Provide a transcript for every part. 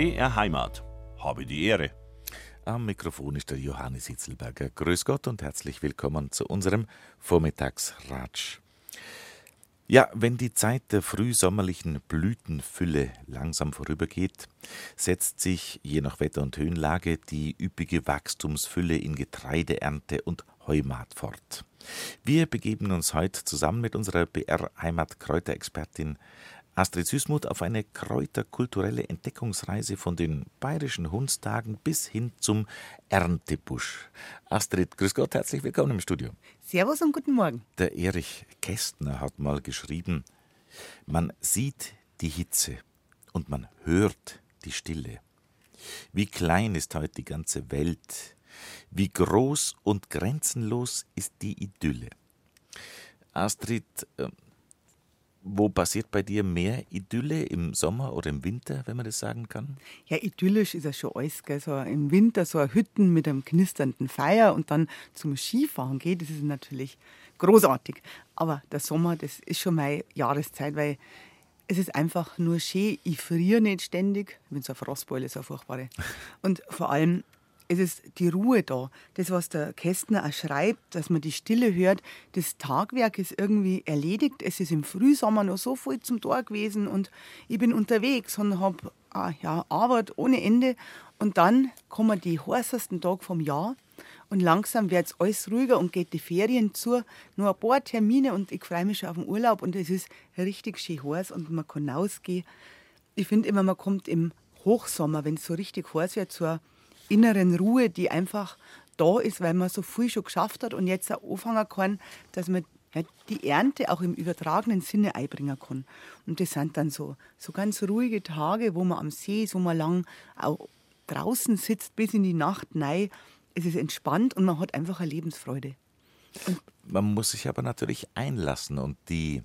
BR Heimat. Habe die Ehre. Am Mikrofon ist der Johannes Hitzelberger. Grüß Gott und herzlich willkommen zu unserem Vormittagsratsch. Ja, wenn die Zeit der frühsommerlichen Blütenfülle langsam vorübergeht, setzt sich je nach Wetter und Höhenlage die üppige Wachstumsfülle in Getreideernte und Heumaat fort. Wir begeben uns heute zusammen mit unserer BR-Heimat-Kräuterexpertin Astrid Süßmuth auf eine kräuterkulturelle Entdeckungsreise von den bayerischen Hundstagen bis hin zum Erntebusch. Astrid, grüß Gott, herzlich willkommen im Studio. Servus und guten Morgen. Der Erich Kästner hat mal geschrieben, man sieht die Hitze und man hört die Stille. Wie klein ist heute die ganze Welt, wie groß und grenzenlos ist die Idylle. Astrid, ähm, wo passiert bei dir mehr Idylle im Sommer oder im Winter, wenn man das sagen kann? Ja, idyllisch ist ja schon alles. Gell? So Im Winter so eine Hütten mit einem knisternden Feuer und dann zum Skifahren geht, das ist natürlich großartig. Aber der Sommer, das ist schon meine Jahreszeit, weil es ist einfach nur schön. Ich friere nicht ständig. Ich bin so eine Frostbeule, so eine furchtbare. Und vor allem, es ist die Ruhe da. Das, was der Kästner auch schreibt, dass man die Stille hört, das Tagwerk ist irgendwie erledigt. Es ist im Frühsommer noch so voll zum Tor gewesen und ich bin unterwegs und habe ah, ja, Arbeit ohne Ende. Und dann kommen die heißesten Tage vom Jahr und langsam wird es alles ruhiger und geht die Ferien zu. Nur ein paar Termine und ich freue mich schon auf den Urlaub und es ist richtig schön heiß und man kann rausgehen. Ich finde immer, man kommt im Hochsommer, wenn es so richtig heiß wird, zur inneren Ruhe, die einfach da ist, weil man so viel schon geschafft hat und jetzt auch anfangen kann, dass man ja, die Ernte auch im übertragenen Sinne einbringen kann. Und das sind dann so, so ganz ruhige Tage, wo man am See ist, wo man lang auch draußen sitzt bis in die Nacht rein. Es ist entspannt und man hat einfach eine Lebensfreude. Und man muss sich aber natürlich einlassen und die,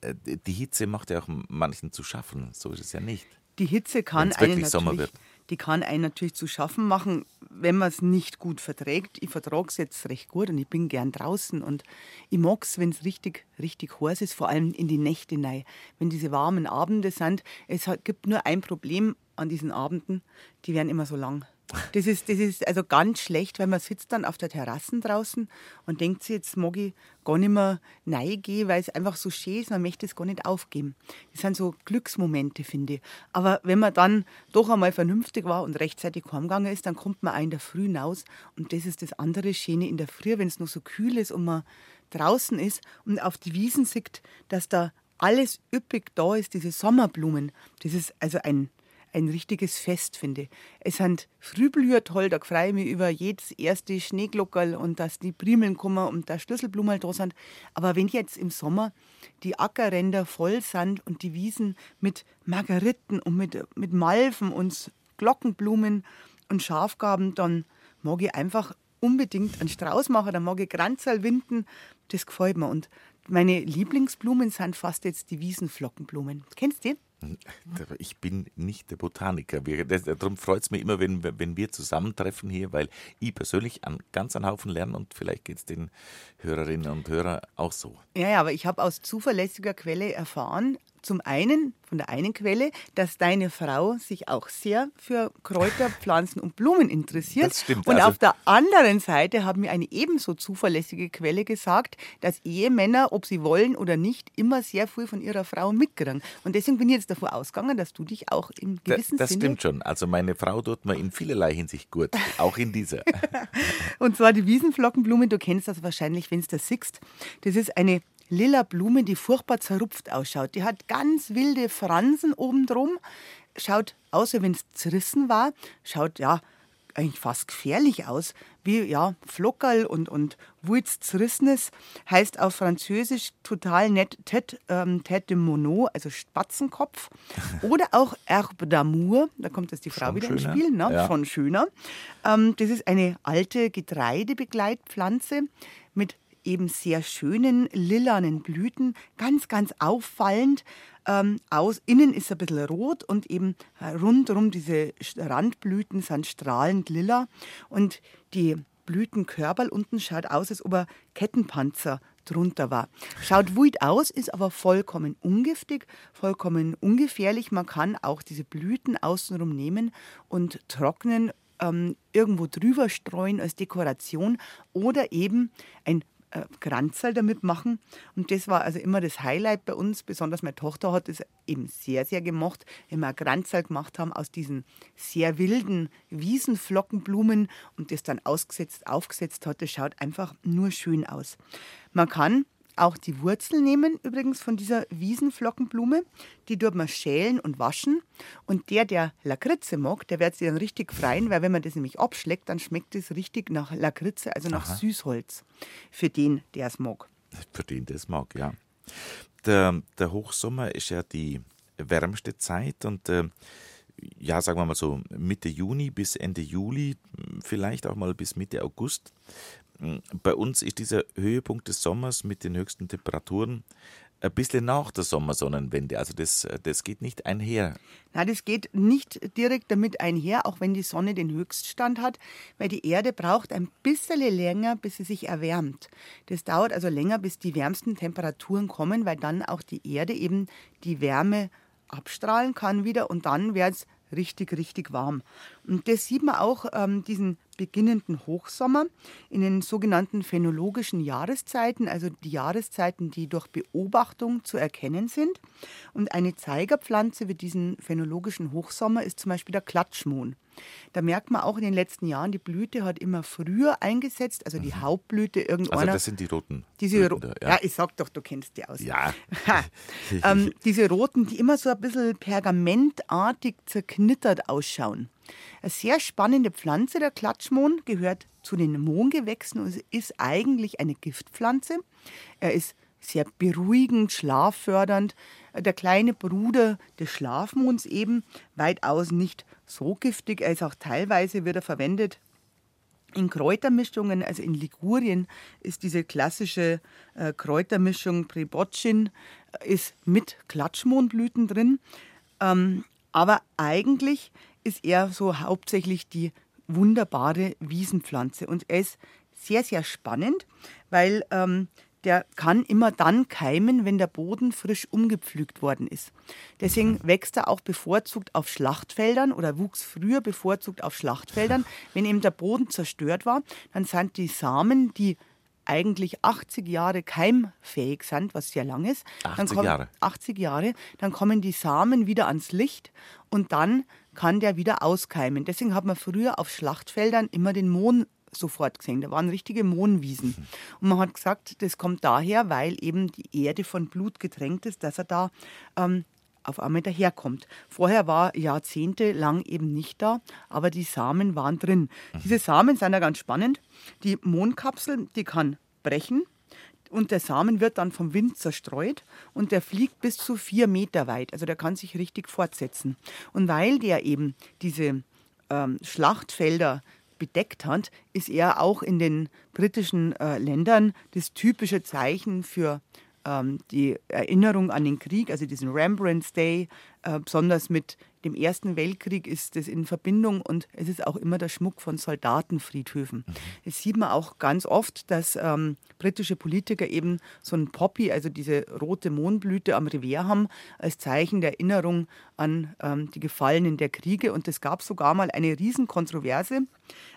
äh, die Hitze macht ja auch manchen zu schaffen. So ist es ja nicht. Die Hitze kann einen natürlich, die kann einen natürlich zu schaffen machen, wenn man es nicht gut verträgt. Ich vertrage es jetzt recht gut und ich bin gern draußen und ich mag es, wenn es richtig, richtig heiß ist, vor allem in die Nächte rein. Wenn diese warmen Abende sind, es gibt nur ein Problem an diesen Abenden, die werden immer so lang. Das ist, das ist also ganz schlecht, weil man sitzt dann auf der Terrasse draußen und denkt sich, jetzt mag ich gar nicht mehr reingehen, weil es einfach so schön ist, man möchte es gar nicht aufgeben. Das sind so Glücksmomente, finde ich. Aber wenn man dann doch einmal vernünftig war und rechtzeitig heimgegangen ist, dann kommt man auch in der Früh hinaus und das ist das andere Schöne in der Früh, wenn es noch so kühl ist und man draußen ist und auf die Wiesen sieht, dass da alles üppig da ist, diese Sommerblumen. Das ist also ein ein richtiges Fest, finde. Es sind Frühblüher toll, da freue ich mich über jedes erste Schneeglockerl und dass die Primeln kommen und da Schlüsselblumen da sind. Aber wenn jetzt im Sommer die Ackerränder voll sind und die Wiesen mit Margeriten und mit, mit Malven und Glockenblumen und Schafgaben, dann mag ich einfach unbedingt einen Strauß machen, dann mag ich Kranzal winden, das gefällt mir. Und meine Lieblingsblumen sind fast jetzt die Wiesenflockenblumen. Kennst du die? Ich bin nicht der Botaniker. darum freut es mich immer, wenn, wenn wir zusammentreffen hier, weil ich persönlich an ganz einen Haufen lerne und vielleicht geht es den Hörerinnen und Hörern auch so. Ja, ja aber ich habe aus zuverlässiger Quelle erfahren, zum einen von der einen Quelle, dass deine Frau sich auch sehr für Kräuter, Pflanzen und Blumen interessiert. Das stimmt. Und also auf der anderen Seite hat mir eine ebenso zuverlässige Quelle gesagt, dass Ehemänner, ob sie wollen oder nicht, immer sehr viel von ihrer Frau mitkriegen. Und deswegen bin ich jetzt davon ausgegangen, dass du dich auch im gewissen das, das Sinne... Das stimmt schon. Also meine Frau tut mir in vielerlei Hinsicht gut, auch in dieser. und zwar die Wiesenflockenblume, du kennst das wahrscheinlich, wenn es da siehst. Das ist eine lila Blume, die furchtbar zerrupft ausschaut. Die hat ganz wilde Fransen obendrum, schaut aus, wie wenn es zerrissen war, schaut ja eigentlich fast gefährlich aus, wie ja Flockerl und und Wurz zerrissenes heißt auf Französisch total nett tête, ähm, tête de Monod, also Spatzenkopf oder auch Herbe d'amour, da kommt jetzt die Frau Schon wieder ins Spiel, ne? Ja. von schöner. Ähm, das ist eine alte Getreidebegleitpflanze mit eben sehr schönen lilanen Blüten, ganz, ganz auffallend. Ähm, aus, innen ist ein bisschen rot und eben rundherum diese Randblüten sind strahlend lila. Und die Blütenkörperl unten schaut aus, als ob er Kettenpanzer drunter war. Schaut wild aus, ist aber vollkommen ungiftig, vollkommen ungefährlich. Man kann auch diese Blüten außenrum nehmen und trocknen, ähm, irgendwo drüber streuen als Dekoration oder eben ein äh, Kranzerl damit machen. Und das war also immer das Highlight bei uns. Besonders meine Tochter hat es eben sehr, sehr gemocht, ein Kranzerl gemacht haben aus diesen sehr wilden Wiesenflockenblumen und das dann ausgesetzt, aufgesetzt hat. Das schaut einfach nur schön aus. Man kann auch die Wurzel nehmen, übrigens von dieser Wiesenflockenblume. Die tut man schälen und waschen. Und der, der Lakritze mag, der wird sie dann richtig freien, weil wenn man das nämlich abschlägt, dann schmeckt es richtig nach Lakritze, also nach Aha. Süßholz. Für den, der es mag. Für den, der es mag, ja. Der, der Hochsommer ist ja die wärmste Zeit und äh, ja, sagen wir mal so Mitte Juni bis Ende Juli, vielleicht auch mal bis Mitte August. Bei uns ist dieser Höhepunkt des Sommers mit den höchsten Temperaturen ein bisschen nach der Sommersonnenwende. Also das, das geht nicht einher. Nein, das geht nicht direkt damit einher, auch wenn die Sonne den Höchststand hat, weil die Erde braucht ein bisschen länger, bis sie sich erwärmt. Das dauert also länger, bis die wärmsten Temperaturen kommen, weil dann auch die Erde eben die Wärme abstrahlen kann wieder und dann wird es richtig, richtig warm. Und das sieht man auch ähm, diesen beginnenden Hochsommer in den sogenannten phänologischen Jahreszeiten, also die Jahreszeiten, die durch Beobachtung zu erkennen sind. Und eine Zeigerpflanze für diesen phänologischen Hochsommer ist zum Beispiel der Klatschmohn. Da merkt man auch in den letzten Jahren, die Blüte hat immer früher eingesetzt, also die mhm. Hauptblüte irgendwann. Also das sind die roten. Diese da, ja. ja. ich sag doch, du kennst die aus. Ja. ähm, diese roten, die immer so ein bisschen pergamentartig zerknittert ausschauen. Eine sehr spannende Pflanze, der Klatschmohn, gehört zu den Mohngewächsen und ist eigentlich eine Giftpflanze. Er ist sehr beruhigend, schlaffördernd. Der kleine Bruder des Schlafmonds eben, weitaus nicht so giftig. Er ist auch teilweise wieder verwendet in Kräutermischungen, also in Ligurien ist diese klassische äh, Kräutermischung Preboccin äh, ist mit Klatschmohnblüten drin. Ähm, aber eigentlich ist er so hauptsächlich die wunderbare Wiesenpflanze. Und er ist sehr, sehr spannend, weil ähm, der kann immer dann keimen, wenn der Boden frisch umgepflügt worden ist. Deswegen wächst er auch bevorzugt auf Schlachtfeldern oder wuchs früher bevorzugt auf Schlachtfeldern. Wenn eben der Boden zerstört war, dann sind die Samen, die eigentlich 80 Jahre keimfähig sind, was sehr lang ist. 80 kommen, Jahre. 80 Jahre. Dann kommen die Samen wieder ans Licht und dann kann der wieder auskeimen. Deswegen hat man früher auf Schlachtfeldern immer den Mohn sofort gesehen. Da waren richtige Mohnwiesen. Und man hat gesagt, das kommt daher, weil eben die Erde von Blut getränkt ist, dass er da ähm, auf einmal daherkommt. Vorher war jahrzehntelang eben nicht da, aber die Samen waren drin. Diese Samen sind ja ganz spannend. Die Mondkapsel, die kann brechen und der Samen wird dann vom Wind zerstreut und der fliegt bis zu vier Meter weit. Also der kann sich richtig fortsetzen. Und weil der eben diese ähm, Schlachtfelder bedeckt hat, ist er auch in den britischen äh, Ländern das typische Zeichen für ähm, die Erinnerung an den Krieg, also diesen Rembrandt's Day, äh, besonders mit dem Ersten Weltkrieg ist das in Verbindung und es ist auch immer der Schmuck von Soldatenfriedhöfen. Mhm. Das sieht man auch ganz oft, dass ähm, britische Politiker eben so ein Poppy, also diese rote Mohnblüte am Revers haben, als Zeichen der Erinnerung an ähm, die Gefallenen der Kriege. Und es gab sogar mal eine Riesenkontroverse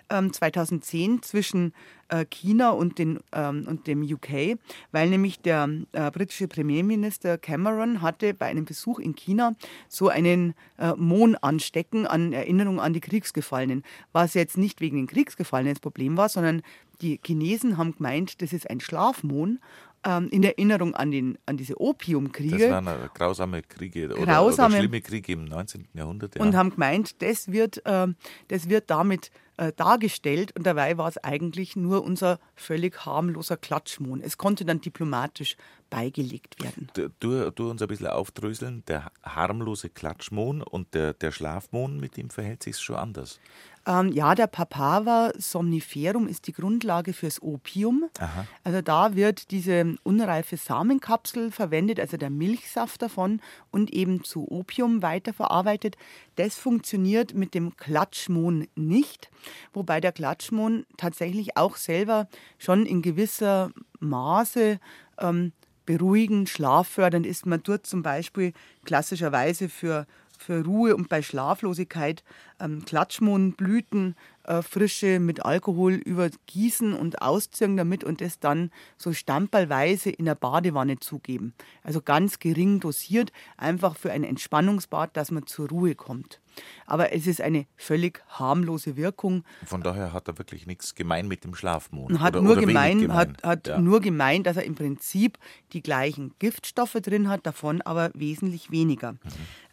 2010 zwischen äh, China und, den, ähm, und dem UK, weil nämlich der äh, britische Premierminister Cameron hatte bei einem Besuch in China so einen äh, Mohn anstecken an Erinnerung an die Kriegsgefallenen. Was jetzt nicht wegen den Kriegsgefallenen das Problem war, sondern die Chinesen haben gemeint, das ist ein Schlafmohn ähm, in Erinnerung an, den, an diese Opiumkriege. Das waren grausame Kriege oder, grausame, oder schlimme Kriege im 19. Jahrhundert. Ja. Und haben gemeint, das wird, das wird damit äh, dargestellt und dabei war es eigentlich nur unser völlig harmloser Klatschmohn. Es konnte dann diplomatisch beigelegt werden. Du, du uns ein bisschen aufdröseln, der harmlose Klatschmohn und der, der Schlafmohn, mit dem verhält sich schon anders. Ähm, ja, der Papaver somniferum ist die Grundlage fürs Opium. Aha. Also da wird diese unreife Samenkapsel verwendet, also der Milchsaft davon und eben zu Opium weiterverarbeitet. Das funktioniert mit dem Klatschmohn nicht, wobei der Klatschmohn tatsächlich auch selber schon in gewisser Maße ähm, beruhigend, schlaffördernd ist. Man tut zum Beispiel klassischerweise für für Ruhe und bei Schlaflosigkeit ähm, Klatschmohnblüten äh, frische mit Alkohol übergießen und ausziehen damit und das dann so stamperlweise in der Badewanne zugeben. Also ganz gering dosiert, einfach für ein Entspannungsbad, dass man zur Ruhe kommt. Aber es ist eine völlig harmlose Wirkung. Von daher hat er wirklich nichts gemein mit dem Schlafmond. Hat, oder, nur, oder gemein, gemein, hat, hat ja. nur gemein, dass er im Prinzip die gleichen Giftstoffe drin hat, davon aber wesentlich weniger. Mhm.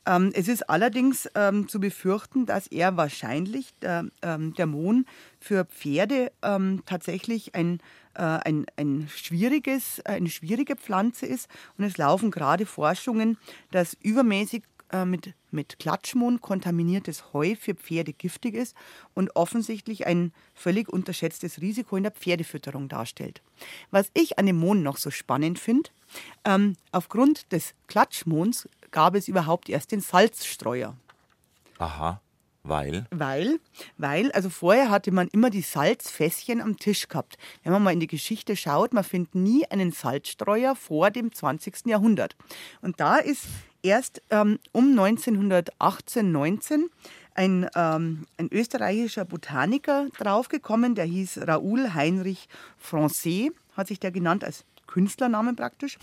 Ähm, es ist allerdings ähm, zu befürchten, dass er wahrscheinlich, der, ähm, der Mohn, für Pferde ähm, tatsächlich ein, äh, ein, ein schwieriges, eine schwierige Pflanze ist. Und es laufen gerade Forschungen, dass übermäßig äh, mit, mit Klatschmohn kontaminiertes Heu für Pferde giftig ist und offensichtlich ein völlig unterschätztes Risiko in der Pferdefütterung darstellt. Was ich an dem Mohn noch so spannend finde, ähm, aufgrund des Klatschmohns gab es überhaupt erst den Salzstreuer. Aha. Weil? Weil, weil, also vorher hatte man immer die Salzfässchen am Tisch gehabt. Wenn man mal in die Geschichte schaut, man findet nie einen Salzstreuer vor dem 20. Jahrhundert. Und da ist erst ähm, um 1918, 19 ein, ähm, ein österreichischer Botaniker draufgekommen, der hieß Raoul Heinrich Francais, hat sich der genannt als Künstlernamen praktisch.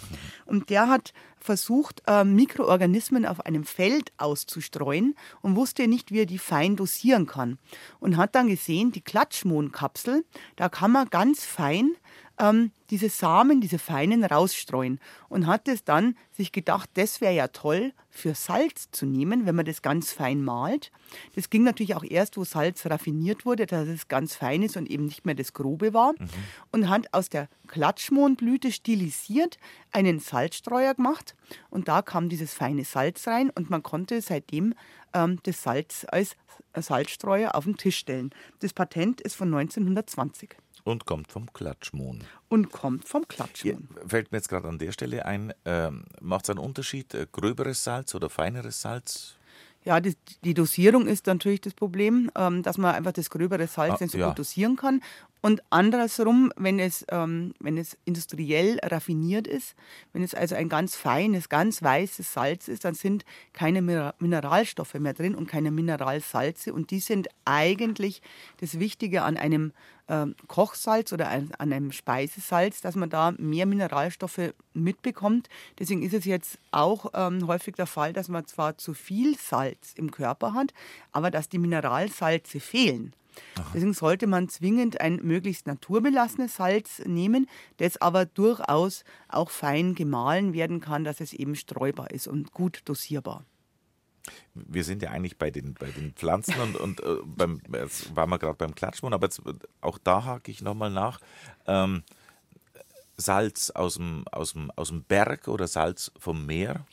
Und der hat versucht, äh, Mikroorganismen auf einem Feld auszustreuen und wusste nicht, wie er die fein dosieren kann. Und hat dann gesehen, die Klatschmohnkapsel, da kann man ganz fein ähm, diese Samen, diese feinen rausstreuen und hat es dann sich gedacht, das wäre ja toll für Salz zu nehmen, wenn man das ganz fein malt. Das ging natürlich auch erst, wo Salz raffiniert wurde, dass es ganz fein ist und eben nicht mehr das Grobe war. Mhm. Und hat aus der Klatschmohnblüte stilisiert einen Salzstreuer gemacht und da kam dieses feine Salz rein und man konnte seitdem ähm, das Salz als Salzstreuer auf den Tisch stellen. Das Patent ist von 1920. Und kommt vom Klatschmohn. Und kommt vom Klatschmohn. Ja, fällt mir jetzt gerade an der Stelle ein, ähm, macht es einen Unterschied, äh, gröberes Salz oder feineres Salz? Ja, die, die, Dosierung ist natürlich das Problem, ähm, dass man einfach das gröbere Salz ah, nicht so ja. gut dosieren kann. Und andersrum, wenn es, ähm, wenn es industriell raffiniert ist, wenn es also ein ganz feines, ganz weißes Salz ist, dann sind keine Mineralstoffe mehr drin und keine Mineralsalze. Und die sind eigentlich das Wichtige an einem äh, Kochsalz oder an, an einem Speisesalz, dass man da mehr Mineralstoffe mitbekommt. Deswegen ist es jetzt auch ähm, häufig der Fall, dass man zwar zu viel Salz im Körper hat, aber dass die Mineralsalze fehlen. Aha. Deswegen sollte man zwingend ein möglichst naturbelassenes Salz nehmen, das aber durchaus auch fein gemahlen werden kann, dass es eben streubar ist und gut dosierbar. Wir sind ja eigentlich bei den, bei den Pflanzen und, und äh, beim, jetzt waren wir gerade beim Klatschmohn, aber jetzt, auch da hake ich nochmal nach. Ähm, Salz aus dem, aus, dem, aus dem Berg oder Salz vom Meer?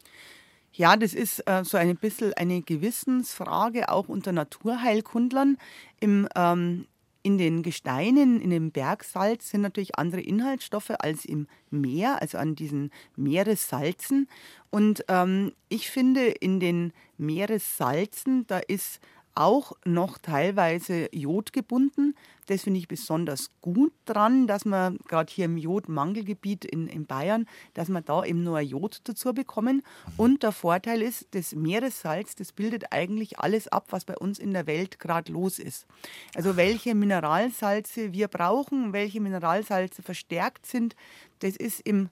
Ja, das ist äh, so ein bisschen eine Gewissensfrage auch unter Naturheilkundlern. Im, ähm, in den Gesteinen, in dem Bergsalz sind natürlich andere Inhaltsstoffe als im Meer, also an diesen Meeressalzen. Und ähm, ich finde, in den Meeressalzen, da ist auch noch teilweise jodgebunden. Das finde ich besonders gut dran, dass man gerade hier im Jodmangelgebiet in, in Bayern, dass man da eben nur Jod dazu bekommen. Und der Vorteil ist, das Meeressalz, das bildet eigentlich alles ab, was bei uns in der Welt gerade los ist. Also welche Mineralsalze wir brauchen, welche Mineralsalze verstärkt sind, das ist im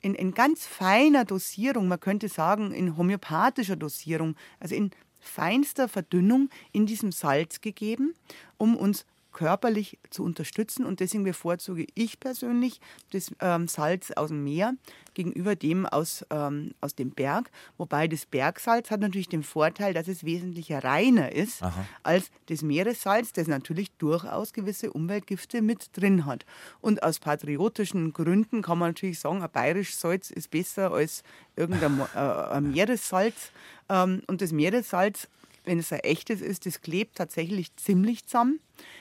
in, in ganz feiner Dosierung, man könnte sagen in homöopathischer Dosierung, also in feinster Verdünnung in diesem Salz gegeben, um uns körperlich zu unterstützen. Und deswegen bevorzuge ich persönlich das ähm, Salz aus dem Meer gegenüber dem aus, ähm, aus dem Berg. Wobei das Bergsalz hat natürlich den Vorteil, dass es wesentlich reiner ist Aha. als das Meeressalz, das natürlich durchaus gewisse Umweltgifte mit drin hat. Und aus patriotischen Gründen kann man natürlich sagen, ein bayerisches Salz ist besser als irgendein äh, Meeressalz. Ähm, und das Meeressalz wenn es ein echtes ist, das klebt tatsächlich ziemlich zusammen.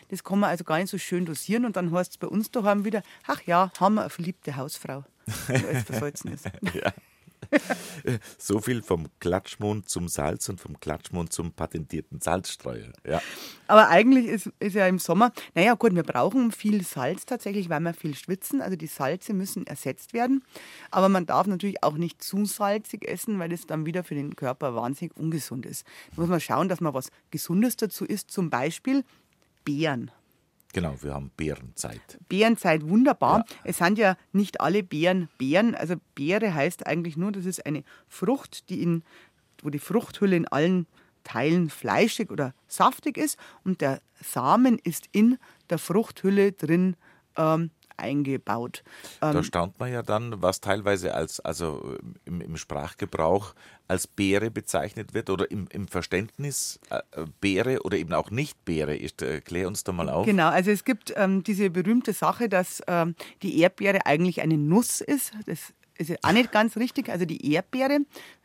Das kann man also gar nicht so schön dosieren und dann heißt es bei uns daheim wieder, ach ja, haben wir eine verliebte Hausfrau, weil es versalzen ist. ja. so viel vom Klatschmund zum Salz und vom Klatschmund zum patentierten Salzstreuer. Ja. Aber eigentlich ist, ist ja im Sommer, naja gut, wir brauchen viel Salz tatsächlich, weil wir viel schwitzen. Also die Salze müssen ersetzt werden. Aber man darf natürlich auch nicht zu salzig essen, weil es dann wieder für den Körper wahnsinnig ungesund ist. Da muss man schauen, dass man was Gesundes dazu isst, zum Beispiel Beeren. Genau, wir haben Beerenzeit. Beerenzeit, wunderbar. Ja. Es sind ja nicht alle Beeren Beeren. Also Beere heißt eigentlich nur, das ist eine Frucht, die in, wo die Fruchthülle in allen Teilen fleischig oder saftig ist und der Samen ist in der Fruchthülle drin ähm, eingebaut. Da ähm, staunt man ja dann, was teilweise als, also im, im Sprachgebrauch als Beere bezeichnet wird oder im, im Verständnis äh, Beere oder eben auch nicht Beere ist. Äh, klär uns da mal auf. Genau, also es gibt ähm, diese berühmte Sache, dass ähm, die Erdbeere eigentlich eine Nuss ist. Das ist auch nicht ganz richtig. Also die Erdbeere,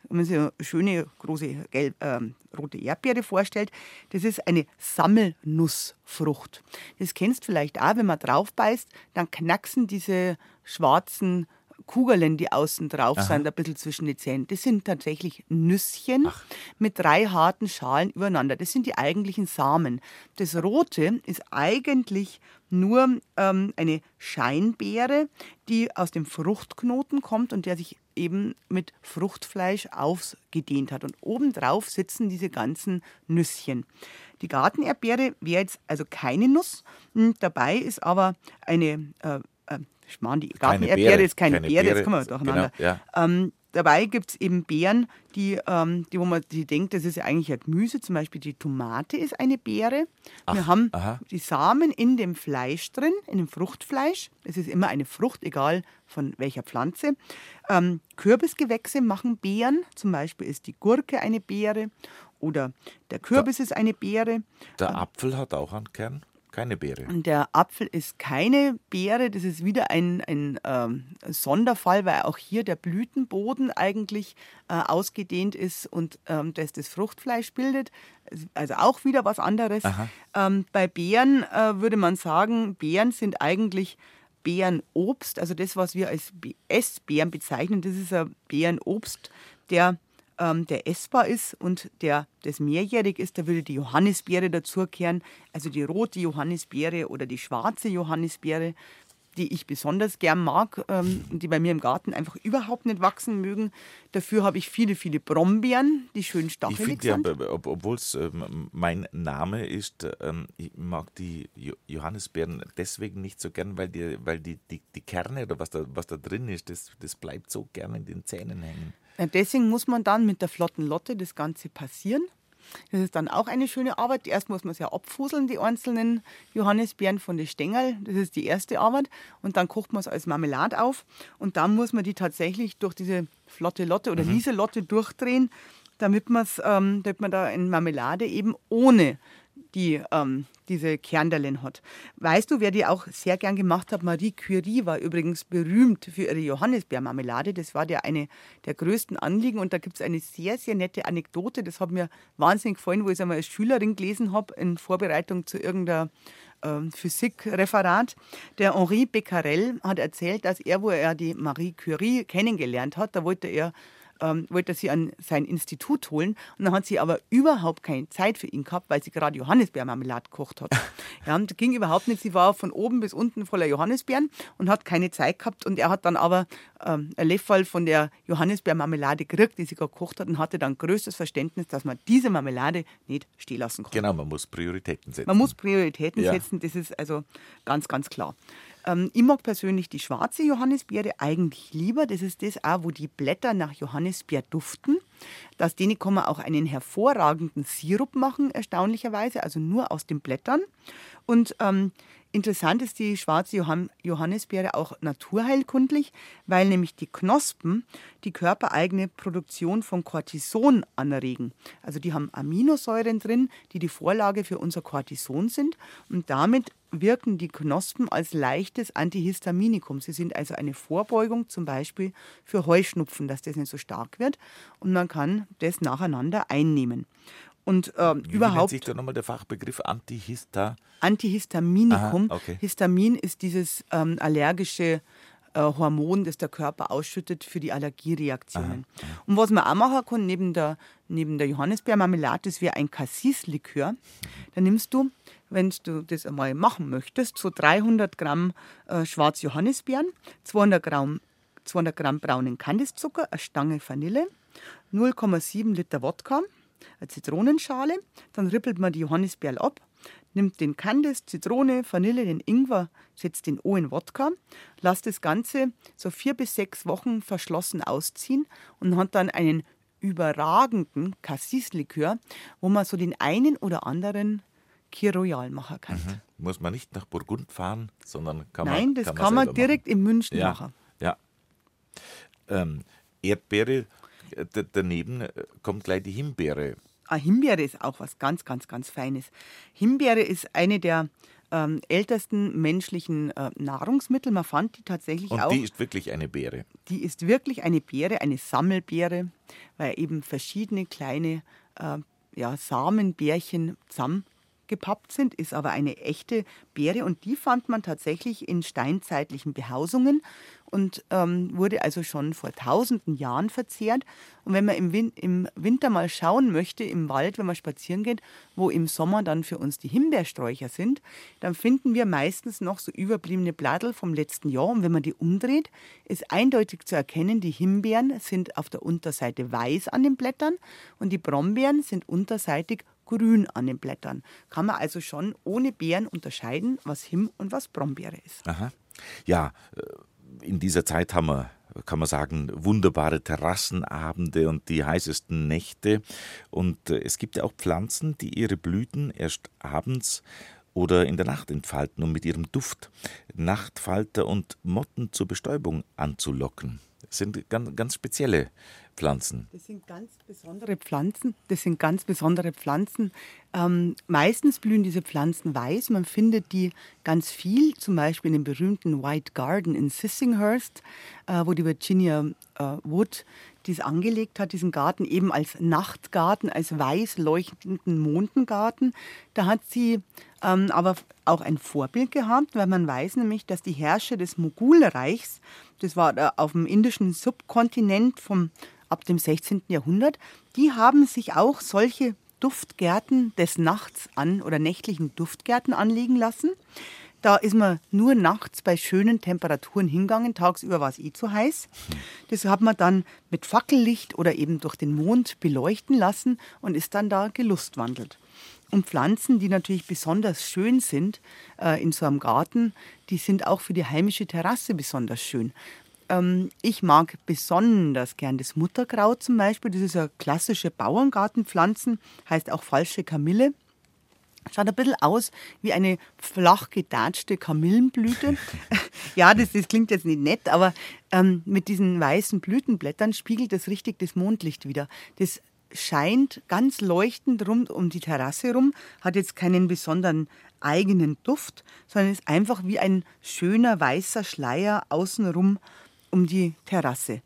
wenn man sich eine schöne große gelb, äh, rote Erdbeere vorstellt, das ist eine Sammelnussfrucht. Das kennst du vielleicht auch, wenn man drauf beißt, dann knacksen diese schwarzen Kugeln, die außen drauf Aha. sind, ein bisschen zwischen die Zähnen. Das sind tatsächlich Nüsschen Ach. mit drei harten Schalen übereinander. Das sind die eigentlichen Samen. Das Rote ist eigentlich nur ähm, eine Scheinbeere, die aus dem Fruchtknoten kommt und der sich eben mit Fruchtfleisch ausgedehnt hat. Und obendrauf sitzen diese ganzen Nüsschen. Die Gartenerdbeere wäre jetzt also keine Nuss. Hm, dabei ist aber eine äh, äh, ich meine, die Gartenerdbeere ist keine, keine Beere, jetzt kommen wir durcheinander. Genau, ja. ähm, dabei gibt es eben Beeren, die, ähm, die, wo man die denkt, das ist ja eigentlich ein Gemüse. Zum Beispiel die Tomate ist eine Beere. Ach, wir haben aha. die Samen in dem Fleisch drin, in dem Fruchtfleisch. Es ist immer eine Frucht, egal von welcher Pflanze. Ähm, Kürbisgewächse machen Beeren. Zum Beispiel ist die Gurke eine Beere oder der Kürbis der, ist eine Beere. Der ähm, Apfel hat auch einen Kern. Keine Beere. Der Apfel ist keine Beere. Das ist wieder ein, ein ähm, Sonderfall, weil auch hier der Blütenboden eigentlich äh, ausgedehnt ist und ähm, das das Fruchtfleisch bildet. Also auch wieder was anderes. Ähm, bei Beeren äh, würde man sagen, Beeren sind eigentlich Beerenobst. Also das, was wir als Essbeeren bezeichnen, das ist ein Beerenobst, der ähm, der essbar ist und der das mehrjährig ist, da würde die Johannisbeere dazukehren, also die rote Johannisbeere oder die schwarze Johannisbeere, die ich besonders gern mag, ähm, die bei mir im Garten einfach überhaupt nicht wachsen mögen. Dafür habe ich viele, viele Brombeeren, die schön stachelig ich sind. Ja, ob, obwohl es ähm, mein Name ist, ähm, ich mag die Johannisbeeren deswegen nicht so gern, weil die, weil die, die, die Kerne oder was da, was da drin ist, das, das bleibt so gern in den Zähnen hängen. Deswegen muss man dann mit der flotten Lotte das Ganze passieren. Das ist dann auch eine schöne Arbeit. Erst muss man es ja abfuseln, die einzelnen Johannisbeeren von den Stängel. Das ist die erste Arbeit. Und dann kocht man es als Marmelade auf. Und dann muss man die tatsächlich durch diese flotte Lotte oder mhm. diese Lotte durchdrehen, damit, ähm, damit man da in Marmelade eben ohne die ähm, diese Kernderlen hat. Weißt du, wer die auch sehr gern gemacht hat? Marie Curie war übrigens berühmt für ihre Johannisbeermarmelade. Das war der eine der größten Anliegen und da gibt es eine sehr, sehr nette Anekdote. Das hat mir wahnsinnig gefallen, wo ich es einmal als Schülerin gelesen habe in Vorbereitung zu irgendeiner ähm, Physikreferat. Der Henri Becquerel hat erzählt, dass er, wo er die Marie Curie kennengelernt hat, da wollte er ähm, wollte sie an sein Institut holen. Und dann hat sie aber überhaupt keine Zeit für ihn gehabt, weil sie gerade Johannisbeermarmelade gekocht hat. ja, und das ging überhaupt nicht. Sie war von oben bis unten voller Johannisbeeren und hat keine Zeit gehabt. Und er hat dann aber ähm, ein Löffel von der Johannisbeermarmelade gekriegt, die sie gekocht hat und hatte dann größtes Verständnis, dass man diese Marmelade nicht stehen lassen kann. Genau, man muss Prioritäten setzen. Man muss Prioritäten ja. setzen, das ist also ganz, ganz klar. Ähm, ich mag persönlich die schwarze Johannisbeere eigentlich lieber. Das ist das auch, wo die Blätter nach Johannisbeer duften. Aus denen kann man auch einen hervorragenden Sirup machen, erstaunlicherweise, also nur aus den Blättern. Und ähm, Interessant ist die schwarze Johann Johannisbeere auch naturheilkundlich, weil nämlich die Knospen die körpereigene Produktion von Cortison anregen. Also die haben Aminosäuren drin, die die Vorlage für unser Cortison sind und damit wirken die Knospen als leichtes Antihistaminikum. Sie sind also eine Vorbeugung zum Beispiel für Heuschnupfen, dass das nicht so stark wird und man kann das nacheinander einnehmen. Und ähm, Wie überhaupt. Nennt sich da nochmal der Fachbegriff Antihista? Antihistaminikum. Aha, okay. Histamin ist dieses ähm, allergische äh, Hormon, das der Körper ausschüttet für die Allergiereaktionen. Aha, aha. Und was man auch machen kann, neben der, neben der Johannisbeermarmelade, das wäre ein Cassis-Likör. Da nimmst du, wenn du das einmal machen möchtest, so 300 Gramm äh, Schwarz-Johannisbeeren, 200 Gramm, 200 Gramm braunen Kandiszucker, eine Stange Vanille, 0,7 Liter Wodka, eine Zitronenschale, dann rippelt man die Johannisbeeren ab, nimmt den Kandis, Zitrone, Vanille, den Ingwer, setzt den O in Wodka, lasst das Ganze so vier bis sechs Wochen verschlossen ausziehen und hat dann einen überragenden Cassis-Likör, wo man so den einen oder anderen Kir Royal machen kann. Mhm. Muss man nicht nach Burgund fahren, sondern kann man Nein, das kann man, kann man direkt machen. in München ja, machen. Ja. Ähm, Erdbeere, äh, daneben äh, kommt gleich die Himbeere. Ah, Himbeere ist auch was ganz, ganz, ganz Feines. Himbeere ist eine der ähm, ältesten menschlichen äh, Nahrungsmittel. Man fand die tatsächlich Und auch. Die ist wirklich eine Beere. Die ist wirklich eine Beere, eine Sammelbeere, weil eben verschiedene kleine äh, ja, Samenbärchen zusammen gepappt sind, ist aber eine echte Beere und die fand man tatsächlich in steinzeitlichen Behausungen und ähm, wurde also schon vor tausenden Jahren verzehrt. Und wenn man im, Win im Winter mal schauen möchte, im Wald, wenn man spazieren geht, wo im Sommer dann für uns die Himbeersträucher sind, dann finden wir meistens noch so überbliebene Blattel vom letzten Jahr. Und wenn man die umdreht, ist eindeutig zu erkennen, die Himbeeren sind auf der Unterseite weiß an den Blättern und die Brombeeren sind unterseitig grün an den Blättern. Kann man also schon ohne Beeren unterscheiden, was Him- und was Brombeere ist. Aha. Ja, äh, in dieser Zeit haben wir kann man sagen, wunderbare Terrassenabende und die heißesten Nächte. Und äh, es gibt ja auch Pflanzen, die ihre Blüten erst abends oder in der Nacht entfalten, um mit ihrem Duft Nachtfalter und Motten zur Bestäubung anzulocken. Das sind ganz, ganz spezielle Pflanzen. Das sind ganz besondere Pflanzen. Das sind ganz besondere Pflanzen. Ähm, meistens blühen diese Pflanzen weiß. Man findet die ganz viel, zum Beispiel in dem berühmten White Garden in Sissinghurst, äh, wo die Virginia äh, Wood dies angelegt hat, diesen Garten eben als Nachtgarten, als weiß leuchtenden Mondengarten. Da hat sie ähm, aber auch ein Vorbild gehabt, weil man weiß nämlich, dass die Herrscher des Mogulreichs, das war äh, auf dem indischen Subkontinent vom ab dem 16. Jahrhundert, die haben sich auch solche Duftgärten des Nachts an oder nächtlichen Duftgärten anlegen lassen. Da ist man nur nachts bei schönen Temperaturen hingegangen, tagsüber war es eh zu heiß. Das hat man dann mit Fackellicht oder eben durch den Mond beleuchten lassen und ist dann da gelustwandelt. Und Pflanzen, die natürlich besonders schön sind äh, in so einem Garten, die sind auch für die heimische Terrasse besonders schön. Ähm, ich mag besonders gern das Mutterkraut zum Beispiel. Das ist eine klassische Bauerngartenpflanzen, heißt auch falsche Kamille. Schaut ein bisschen aus wie eine flach gedatschte Kamillenblüte. ja, das, das, klingt jetzt nicht nett, aber ähm, mit diesen weißen Blütenblättern spiegelt das richtig das Mondlicht wieder. Das scheint ganz leuchtend rund um die Terrasse rum, hat jetzt keinen besonderen eigenen Duft, sondern ist einfach wie ein schöner weißer Schleier außenrum um die Terrasse.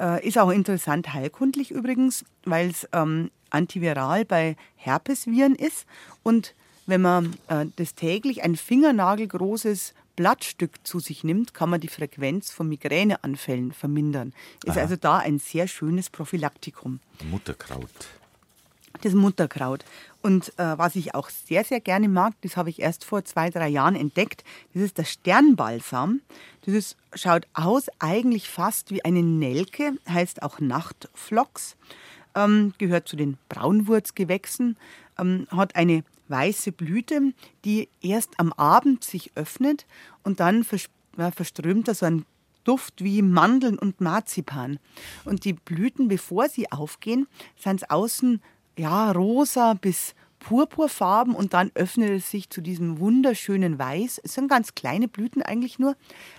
Äh, ist auch interessant heilkundlich übrigens, weil es ähm, antiviral bei Herpesviren ist. Und wenn man äh, das täglich ein fingernagelgroßes Blattstück zu sich nimmt, kann man die Frequenz von Migräneanfällen vermindern. Ist Aha. also da ein sehr schönes Prophylaktikum. Mutterkraut das Mutterkraut. Und äh, was ich auch sehr, sehr gerne mag, das habe ich erst vor zwei, drei Jahren entdeckt, das ist der Sternbalsam. Das ist, schaut aus eigentlich fast wie eine Nelke, heißt auch Nachtflocks, ähm, gehört zu den Braunwurzgewächsen, ähm, hat eine weiße Blüte, die erst am Abend sich öffnet und dann vers verströmt da so ein Duft wie Mandeln und Marzipan. Und die Blüten, bevor sie aufgehen, sind außen ja, rosa bis purpurfarben und dann öffnet es sich zu diesem wunderschönen Weiß. Es sind ganz kleine Blüten eigentlich nur,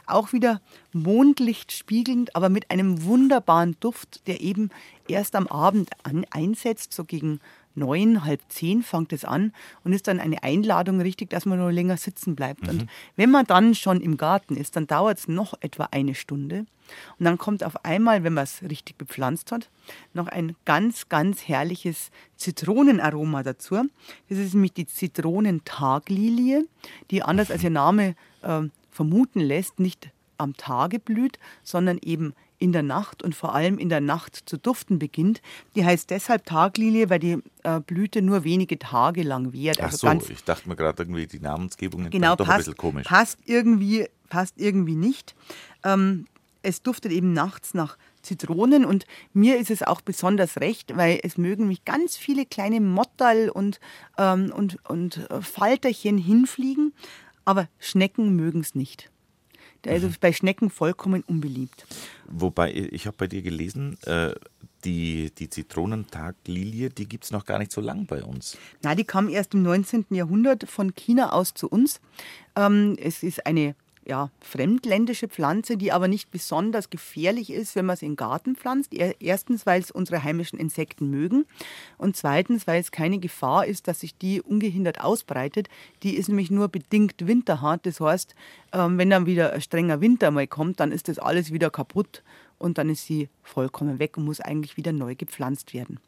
auch wieder Mondlicht spiegelnd, aber mit einem wunderbaren Duft, der eben erst am Abend an, einsetzt, so gegen neun, halb zehn fängt es an und ist dann eine Einladung richtig, dass man noch länger sitzen bleibt. Mhm. Und wenn man dann schon im Garten ist, dann dauert es noch etwa eine Stunde. Und dann kommt auf einmal, wenn man es richtig bepflanzt hat, noch ein ganz, ganz herrliches Zitronenaroma dazu. Das ist nämlich die Zitronentaglilie, die anders als ihr Name äh, vermuten lässt, nicht am Tage blüht, sondern eben in der Nacht und vor allem in der Nacht zu duften beginnt. Die heißt deshalb Taglilie, weil die äh, Blüte nur wenige Tage lang währt. Ach also so, ganz, ich dachte mir gerade irgendwie die Namensgebung genau, doch passt, ein bisschen komisch. Passt irgendwie, passt irgendwie nicht. Ähm, es duftet eben nachts nach Zitronen und mir ist es auch besonders recht, weil es mögen mich ganz viele kleine Motterl und, ähm, und, und Falterchen hinfliegen, aber Schnecken mögen es nicht. Der ist mhm. bei Schnecken vollkommen unbeliebt. Wobei, ich habe bei dir gelesen, äh, die, die Zitronentaglilie, die gibt es noch gar nicht so lang bei uns. Na, die kam erst im 19. Jahrhundert von China aus zu uns. Ähm, es ist eine ja, fremdländische Pflanze, die aber nicht besonders gefährlich ist, wenn man sie in Garten pflanzt. Erstens, weil es unsere heimischen Insekten mögen und zweitens, weil es keine Gefahr ist, dass sich die ungehindert ausbreitet. Die ist nämlich nur bedingt winterhart. Das heißt, ähm, wenn dann wieder ein strenger Winter mal kommt, dann ist das alles wieder kaputt und dann ist sie vollkommen weg und muss eigentlich wieder neu gepflanzt werden.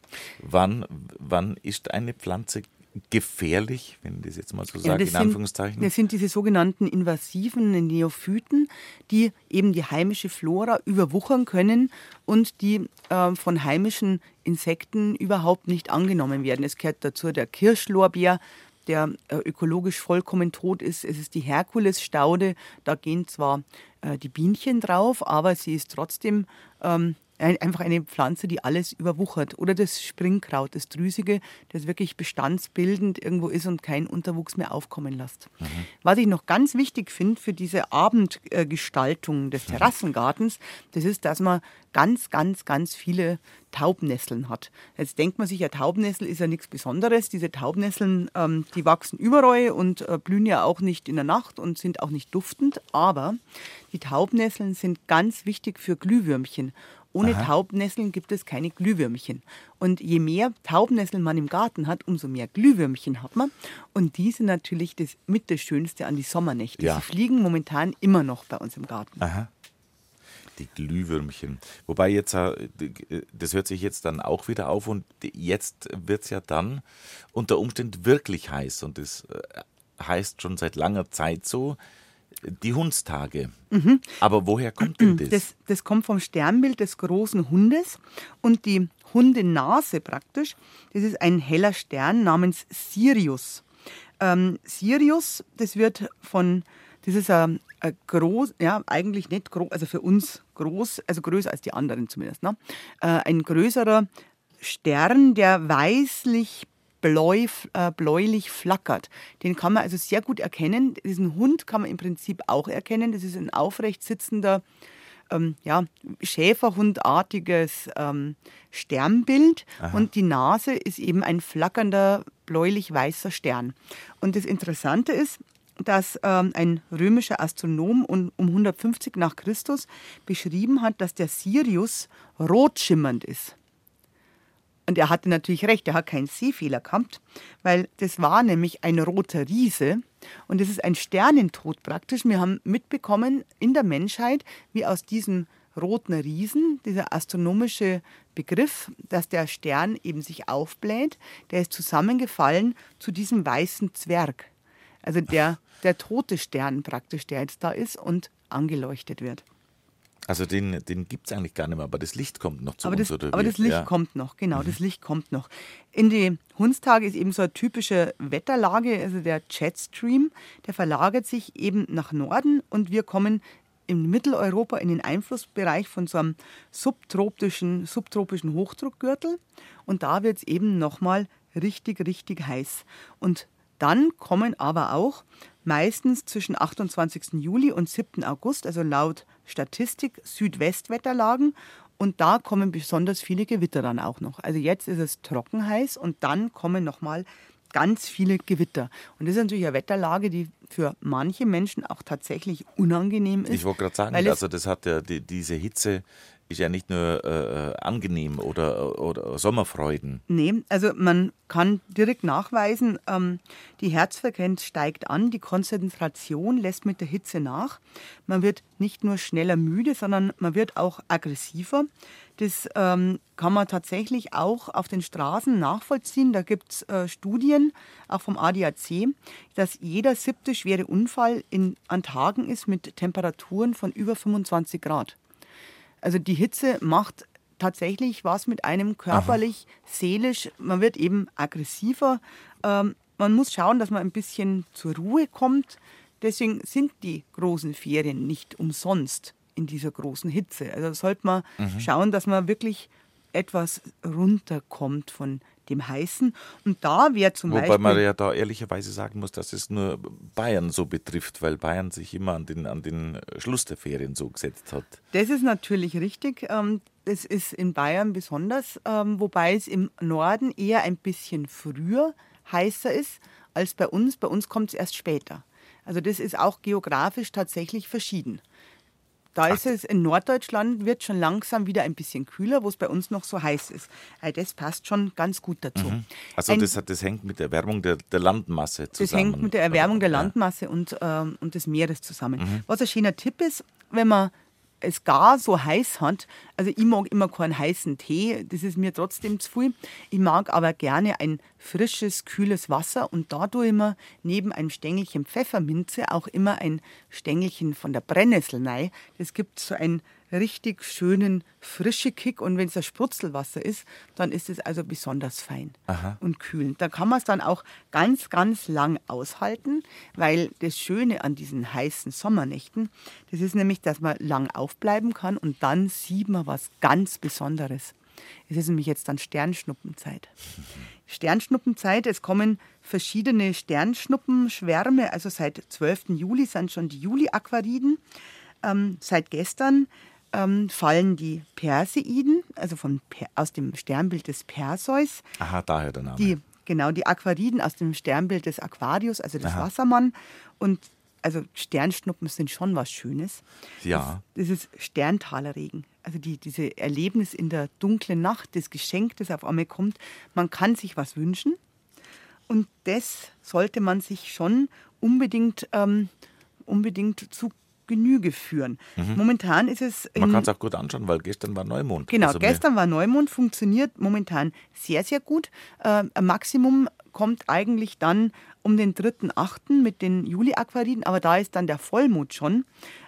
Wann, wann ist eine Pflanze gefährlich, wenn ich das jetzt mal so sage, ja, in Anführungszeichen? Sind, das sind diese sogenannten invasiven Neophyten, die eben die heimische Flora überwuchern können und die äh, von heimischen Insekten überhaupt nicht angenommen werden. Es gehört dazu der Kirschlorbeer, der äh, ökologisch vollkommen tot ist. Es ist die Herkulesstaude, da gehen zwar äh, die Bienchen drauf, aber sie ist trotzdem ähm, einfach eine Pflanze, die alles überwuchert. Oder das Springkraut, das Drüsige, das wirklich bestandsbildend irgendwo ist und keinen Unterwuchs mehr aufkommen lässt. Mhm. Was ich noch ganz wichtig finde für diese Abendgestaltung des mhm. Terrassengartens, das ist, dass man ganz, ganz, ganz viele Taubnesseln hat. Jetzt denkt man sich, ja, Taubnessel ist ja nichts Besonderes. Diese Taubnesseln, ähm, die wachsen überall und äh, blühen ja auch nicht in der Nacht und sind auch nicht duftend. Aber die Taubnesseln sind ganz wichtig für Glühwürmchen. Ohne Aha. Taubnesseln gibt es keine Glühwürmchen. Und je mehr Taubnesseln man im Garten hat, umso mehr Glühwürmchen hat man. Und die sind natürlich das, mit das Schönste an die Sommernächte. Ja. Sie fliegen momentan immer noch bei uns im Garten. Aha. Die Glühwürmchen. Wobei jetzt, äh, das hört sich jetzt dann auch wieder auf und jetzt wird es ja dann unter Umständen wirklich heiß. Und das äh, heißt schon seit langer Zeit so, die Hundstage. Mhm. Aber woher kommt denn das? das? das? kommt vom Sternbild des großen Hundes und die Hundenase praktisch. Das ist ein heller Stern namens Sirius. Ähm, Sirius, das wird von, das ist ein, ein groß, ja, eigentlich nicht groß, also für uns groß, also größer als die anderen zumindest, ne? Äh, ein größerer Stern, der weißlich bläu, äh, bläulich flackert. Den kann man also sehr gut erkennen. Diesen Hund kann man im Prinzip auch erkennen. Das ist ein aufrecht sitzender, ähm, ja, Schäferhundartiges ähm, Sternbild. Aha. Und die Nase ist eben ein flackernder, bläulich-weißer Stern. Und das Interessante ist, dass ähm, ein römischer Astronom um, um 150 nach Christus beschrieben hat, dass der Sirius rot schimmernd ist. Und er hatte natürlich recht, er hat keinen Sehfehler gehabt, weil das war nämlich ein roter Riese und das ist ein Sternentod praktisch. Wir haben mitbekommen in der Menschheit, wie aus diesem roten Riesen, dieser astronomische Begriff, dass der Stern eben sich aufbläht, der ist zusammengefallen zu diesem weißen Zwerg. Also der, der tote Stern praktisch, der jetzt da ist und angeleuchtet wird. Also den, den gibt es eigentlich gar nicht mehr, aber das Licht kommt noch zu aber uns. Das, aber das Licht ja. kommt noch, genau, mhm. das Licht kommt noch. In die Hundstage ist eben so eine typische Wetterlage, also der Jetstream, der verlagert sich eben nach Norden und wir kommen in Mitteleuropa in den Einflussbereich von so einem subtropischen, subtropischen Hochdruckgürtel und da wird es eben nochmal richtig, richtig heiß. Und dann kommen aber auch meistens zwischen 28. Juli und 7. August, also laut Statistik Südwestwetterlagen. Und da kommen besonders viele Gewitter dann auch noch. Also jetzt ist es trocken heiß und dann kommen nochmal ganz viele Gewitter. Und das ist natürlich eine Wetterlage, die für manche Menschen auch tatsächlich unangenehm ist. Ich wollte gerade sagen, also das hat ja die, diese Hitze ist ja nicht nur äh, angenehm oder, oder Sommerfreuden. Nee, also man kann direkt nachweisen, ähm, die Herzfrequenz steigt an, die Konzentration lässt mit der Hitze nach. Man wird nicht nur schneller müde, sondern man wird auch aggressiver. Das ähm, kann man tatsächlich auch auf den Straßen nachvollziehen. Da gibt es äh, Studien, auch vom ADAC, dass jeder siebte schwere Unfall in, an Tagen ist mit Temperaturen von über 25 Grad. Also die Hitze macht tatsächlich was mit einem körperlich, Aha. seelisch. Man wird eben aggressiver. Ähm, man muss schauen, dass man ein bisschen zur Ruhe kommt. Deswegen sind die großen Ferien nicht umsonst in dieser großen Hitze. Also sollte man mhm. schauen, dass man wirklich etwas runterkommt von dem Heißen. Und da wäre zum Wobei Beispiel. Wobei man ja da ehrlicherweise sagen muss, dass es nur Bayern so betrifft, weil Bayern sich immer an den, an den Schluss der Ferien so gesetzt hat. Das ist natürlich richtig. Ähm, das ist in Bayern besonders, ähm, wobei es im Norden eher ein bisschen früher heißer ist als bei uns. Bei uns kommt es erst später. Also das ist auch geografisch tatsächlich verschieden. Da ist es in Norddeutschland wird schon langsam wieder ein bisschen kühler, wo es bei uns noch so heiß ist. Also das passt schon ganz gut dazu. Mhm. Also das, das, hängt mit der Erwärmung der, der, Landmasse zusammen. Das hängt mit der Erwärmung der Landmasse und, ähm, und des Meeres zusammen. Mhm. Was ein schöner Tipp ist, wenn man es gar so heiß hat. Also ich mag immer keinen heißen Tee, das ist mir trotzdem zu viel. Ich mag aber gerne ein frisches, kühles Wasser und da tue ich immer neben einem Stängelchen Pfefferminze auch immer ein Stängelchen von der Brennnessel rein. Das gibt so ein richtig schönen frische Kick und wenn es ein Sprutzelwasser ist, dann ist es also besonders fein Aha. und kühl. Da kann man es dann auch ganz, ganz lang aushalten, weil das Schöne an diesen heißen Sommernächten, das ist nämlich, dass man lang aufbleiben kann und dann sieht man was ganz Besonderes. Es ist nämlich jetzt dann Sternschnuppenzeit. Sternschnuppenzeit, es kommen verschiedene Sternschnuppenschwärme, also seit 12. Juli sind schon die Juli-Aquariden. Ähm, seit gestern ähm, fallen die Perseiden, also von, aus dem Sternbild des Perseus. Aha, daher der Name. Die, genau, die Aquariden aus dem Sternbild des Aquarius, also des Aha. Wassermann. Und also Sternschnuppen sind schon was Schönes. Ja. Das, das ist Sterntalerregen. Also die, diese Erlebnis in der dunklen Nacht, das Geschenk, das auf einmal kommt. Man kann sich was wünschen. Und das sollte man sich schon unbedingt, ähm, unbedingt zu Genüge führen. Mhm. Momentan ist es. Man kann es auch gut anschauen, weil gestern war Neumond. Genau, also gestern war Neumond, funktioniert momentan sehr, sehr gut. Äh, Maximum kommt eigentlich dann um den 3.8. mit den Juli-Aquariden, aber da ist dann der Vollmond schon.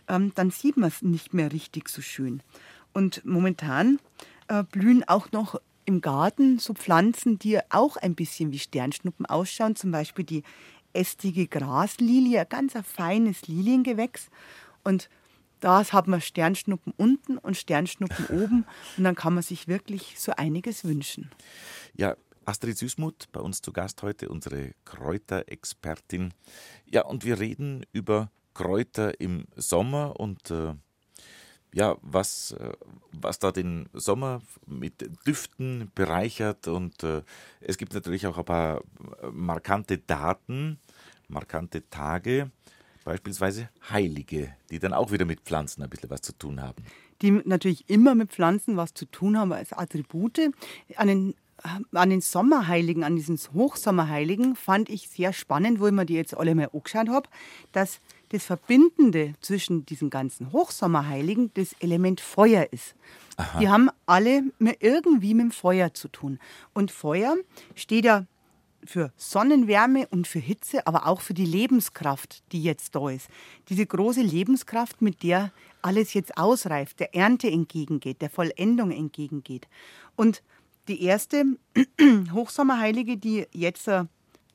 Ähm, dann sieht man es nicht mehr richtig so schön. Und momentan äh, blühen auch noch im Garten so Pflanzen, die auch ein bisschen wie Sternschnuppen ausschauen, zum Beispiel die ästige Graslilie, ein ganz feines Liliengewächs. Und da hat man Sternschnuppen unten und Sternschnuppen oben und dann kann man sich wirklich so einiges wünschen. Ja, Astrid Süßmuth bei uns zu Gast heute, unsere Kräuterexpertin. Ja, und wir reden über Kräuter im Sommer und äh, ja, was, äh, was da den Sommer mit Düften bereichert. Und äh, es gibt natürlich auch ein paar markante Daten, markante Tage beispielsweise Heilige, die dann auch wieder mit Pflanzen ein bisschen was zu tun haben. Die natürlich immer mit Pflanzen was zu tun haben als Attribute. An den, äh, an den Sommerheiligen, an diesen Hochsommerheiligen fand ich sehr spannend, wo ich mir die jetzt alle mal angeschaut habe, dass das Verbindende zwischen diesen ganzen Hochsommerheiligen das Element Feuer ist. Aha. Die haben alle irgendwie mit dem Feuer zu tun. Und Feuer steht ja für Sonnenwärme und für Hitze, aber auch für die Lebenskraft, die jetzt da ist. Diese große Lebenskraft, mit der alles jetzt ausreift, der Ernte entgegengeht, der Vollendung entgegengeht. Und die erste Hochsommerheilige, die jetzt äh,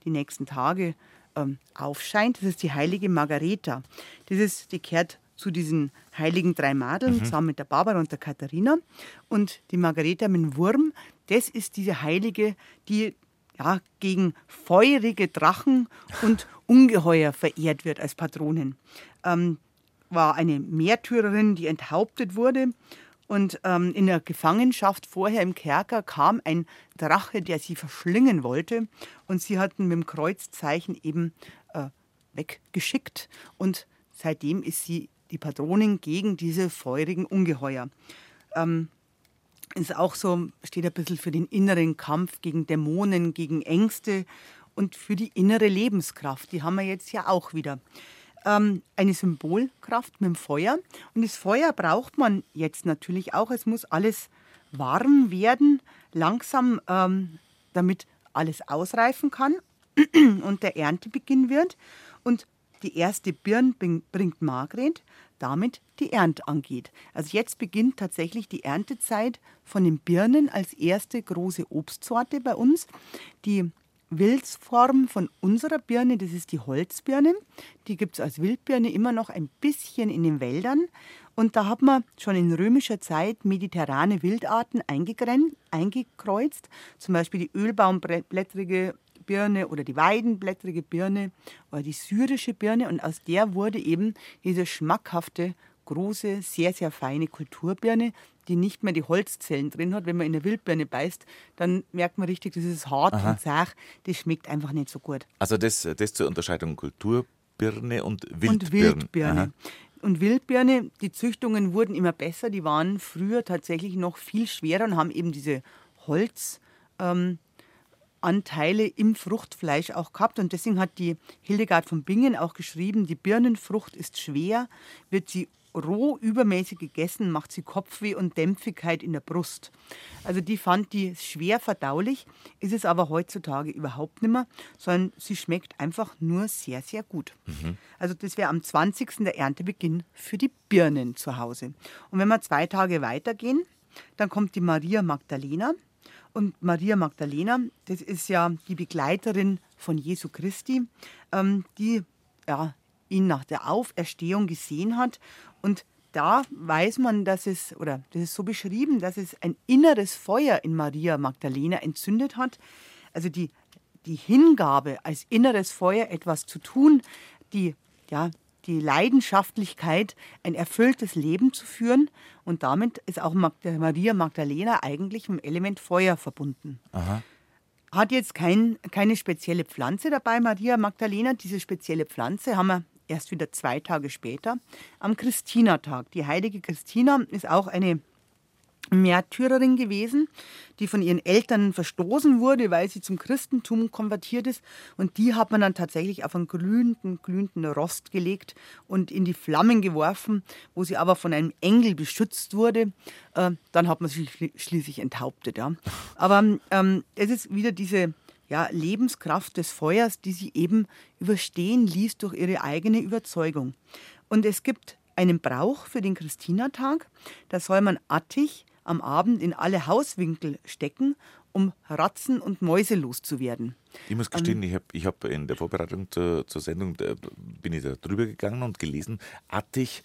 die nächsten Tage ähm, aufscheint, das ist die heilige Margareta. Das ist, die kehrt zu diesen heiligen drei Madeln, mhm. zusammen mit der Barbara und der Katharina. Und die Margareta mit dem Wurm, das ist diese Heilige, die ja, gegen feurige Drachen und Ungeheuer verehrt wird als Patronin. Ähm, war eine Märtyrerin, die enthauptet wurde. Und ähm, in der Gefangenschaft vorher im Kerker kam ein Drache, der sie verschlingen wollte. Und sie hatten mit dem Kreuzzeichen eben äh, weggeschickt. Und seitdem ist sie die Patronin gegen diese feurigen Ungeheuer. ähm, ist auch so, steht ein bisschen für den inneren Kampf gegen Dämonen, gegen Ängste und für die innere Lebenskraft. Die haben wir jetzt ja auch wieder. Ähm, eine Symbolkraft mit dem Feuer. Und das Feuer braucht man jetzt natürlich auch. Es muss alles warm werden, langsam, ähm, damit alles ausreifen kann und der Erntebeginn wird. Und die erste Birn bringt Margret, damit die Ernte angeht. Also jetzt beginnt tatsächlich die Erntezeit von den Birnen als erste große Obstsorte bei uns. Die Wildsform von unserer Birne, das ist die Holzbirne. Die gibt es als Wildbirne immer noch ein bisschen in den Wäldern. Und da hat man schon in römischer Zeit mediterrane Wildarten eingekreuzt, zum Beispiel die Ölbaumblättrige Birne oder die Weidenblättrige Birne oder die syrische Birne. Und aus der wurde eben diese schmackhafte, große, sehr, sehr feine Kulturbirne, die nicht mehr die Holzzellen drin hat. Wenn man in eine Wildbirne beißt, dann merkt man richtig, das ist hart Aha. und zart. Das schmeckt einfach nicht so gut. Also das, das zur Unterscheidung Kulturbirne und Wildbirne. Und Wildbirne. Und Wildbirne, die Züchtungen wurden immer besser. Die waren früher tatsächlich noch viel schwerer und haben eben diese Holz. Ähm, Anteile im Fruchtfleisch auch gehabt. Und deswegen hat die Hildegard von Bingen auch geschrieben, die Birnenfrucht ist schwer, wird sie roh übermäßig gegessen, macht sie Kopfweh und Dämpfigkeit in der Brust. Also die fand die schwer verdaulich, ist es aber heutzutage überhaupt nicht mehr, sondern sie schmeckt einfach nur sehr, sehr gut. Mhm. Also das wäre am 20. der Erntebeginn für die Birnen zu Hause. Und wenn wir zwei Tage weitergehen, dann kommt die Maria Magdalena. Und Maria Magdalena, das ist ja die Begleiterin von Jesu Christi, ähm, die ja, ihn nach der Auferstehung gesehen hat. Und da weiß man, dass es, oder das ist so beschrieben, dass es ein inneres Feuer in Maria Magdalena entzündet hat. Also die, die Hingabe als inneres Feuer etwas zu tun, die, ja, die Leidenschaftlichkeit, ein erfülltes Leben zu führen. Und damit ist auch Maria Magdalena eigentlich mit dem Element Feuer verbunden. Aha. Hat jetzt kein, keine spezielle Pflanze dabei, Maria Magdalena. Diese spezielle Pflanze haben wir erst wieder zwei Tage später am Christinatag. Die heilige Christina ist auch eine Märtyrerin gewesen, die von ihren Eltern verstoßen wurde, weil sie zum Christentum konvertiert ist. Und die hat man dann tatsächlich auf einen glühenden, glühenden Rost gelegt und in die Flammen geworfen, wo sie aber von einem Engel beschützt wurde. Äh, dann hat man sie schließlich enthauptet. Ja. Aber ähm, es ist wieder diese ja, Lebenskraft des Feuers, die sie eben überstehen ließ durch ihre eigene Überzeugung. Und es gibt einen Brauch für den Christinatag. Da soll man Attich am Abend in alle Hauswinkel stecken, um Ratzen und Mäuse loszuwerden. Ich muss gestehen, ähm, ich habe ich hab in der Vorbereitung zur, zur Sendung, bin ich da drüber gegangen und gelesen, Attich,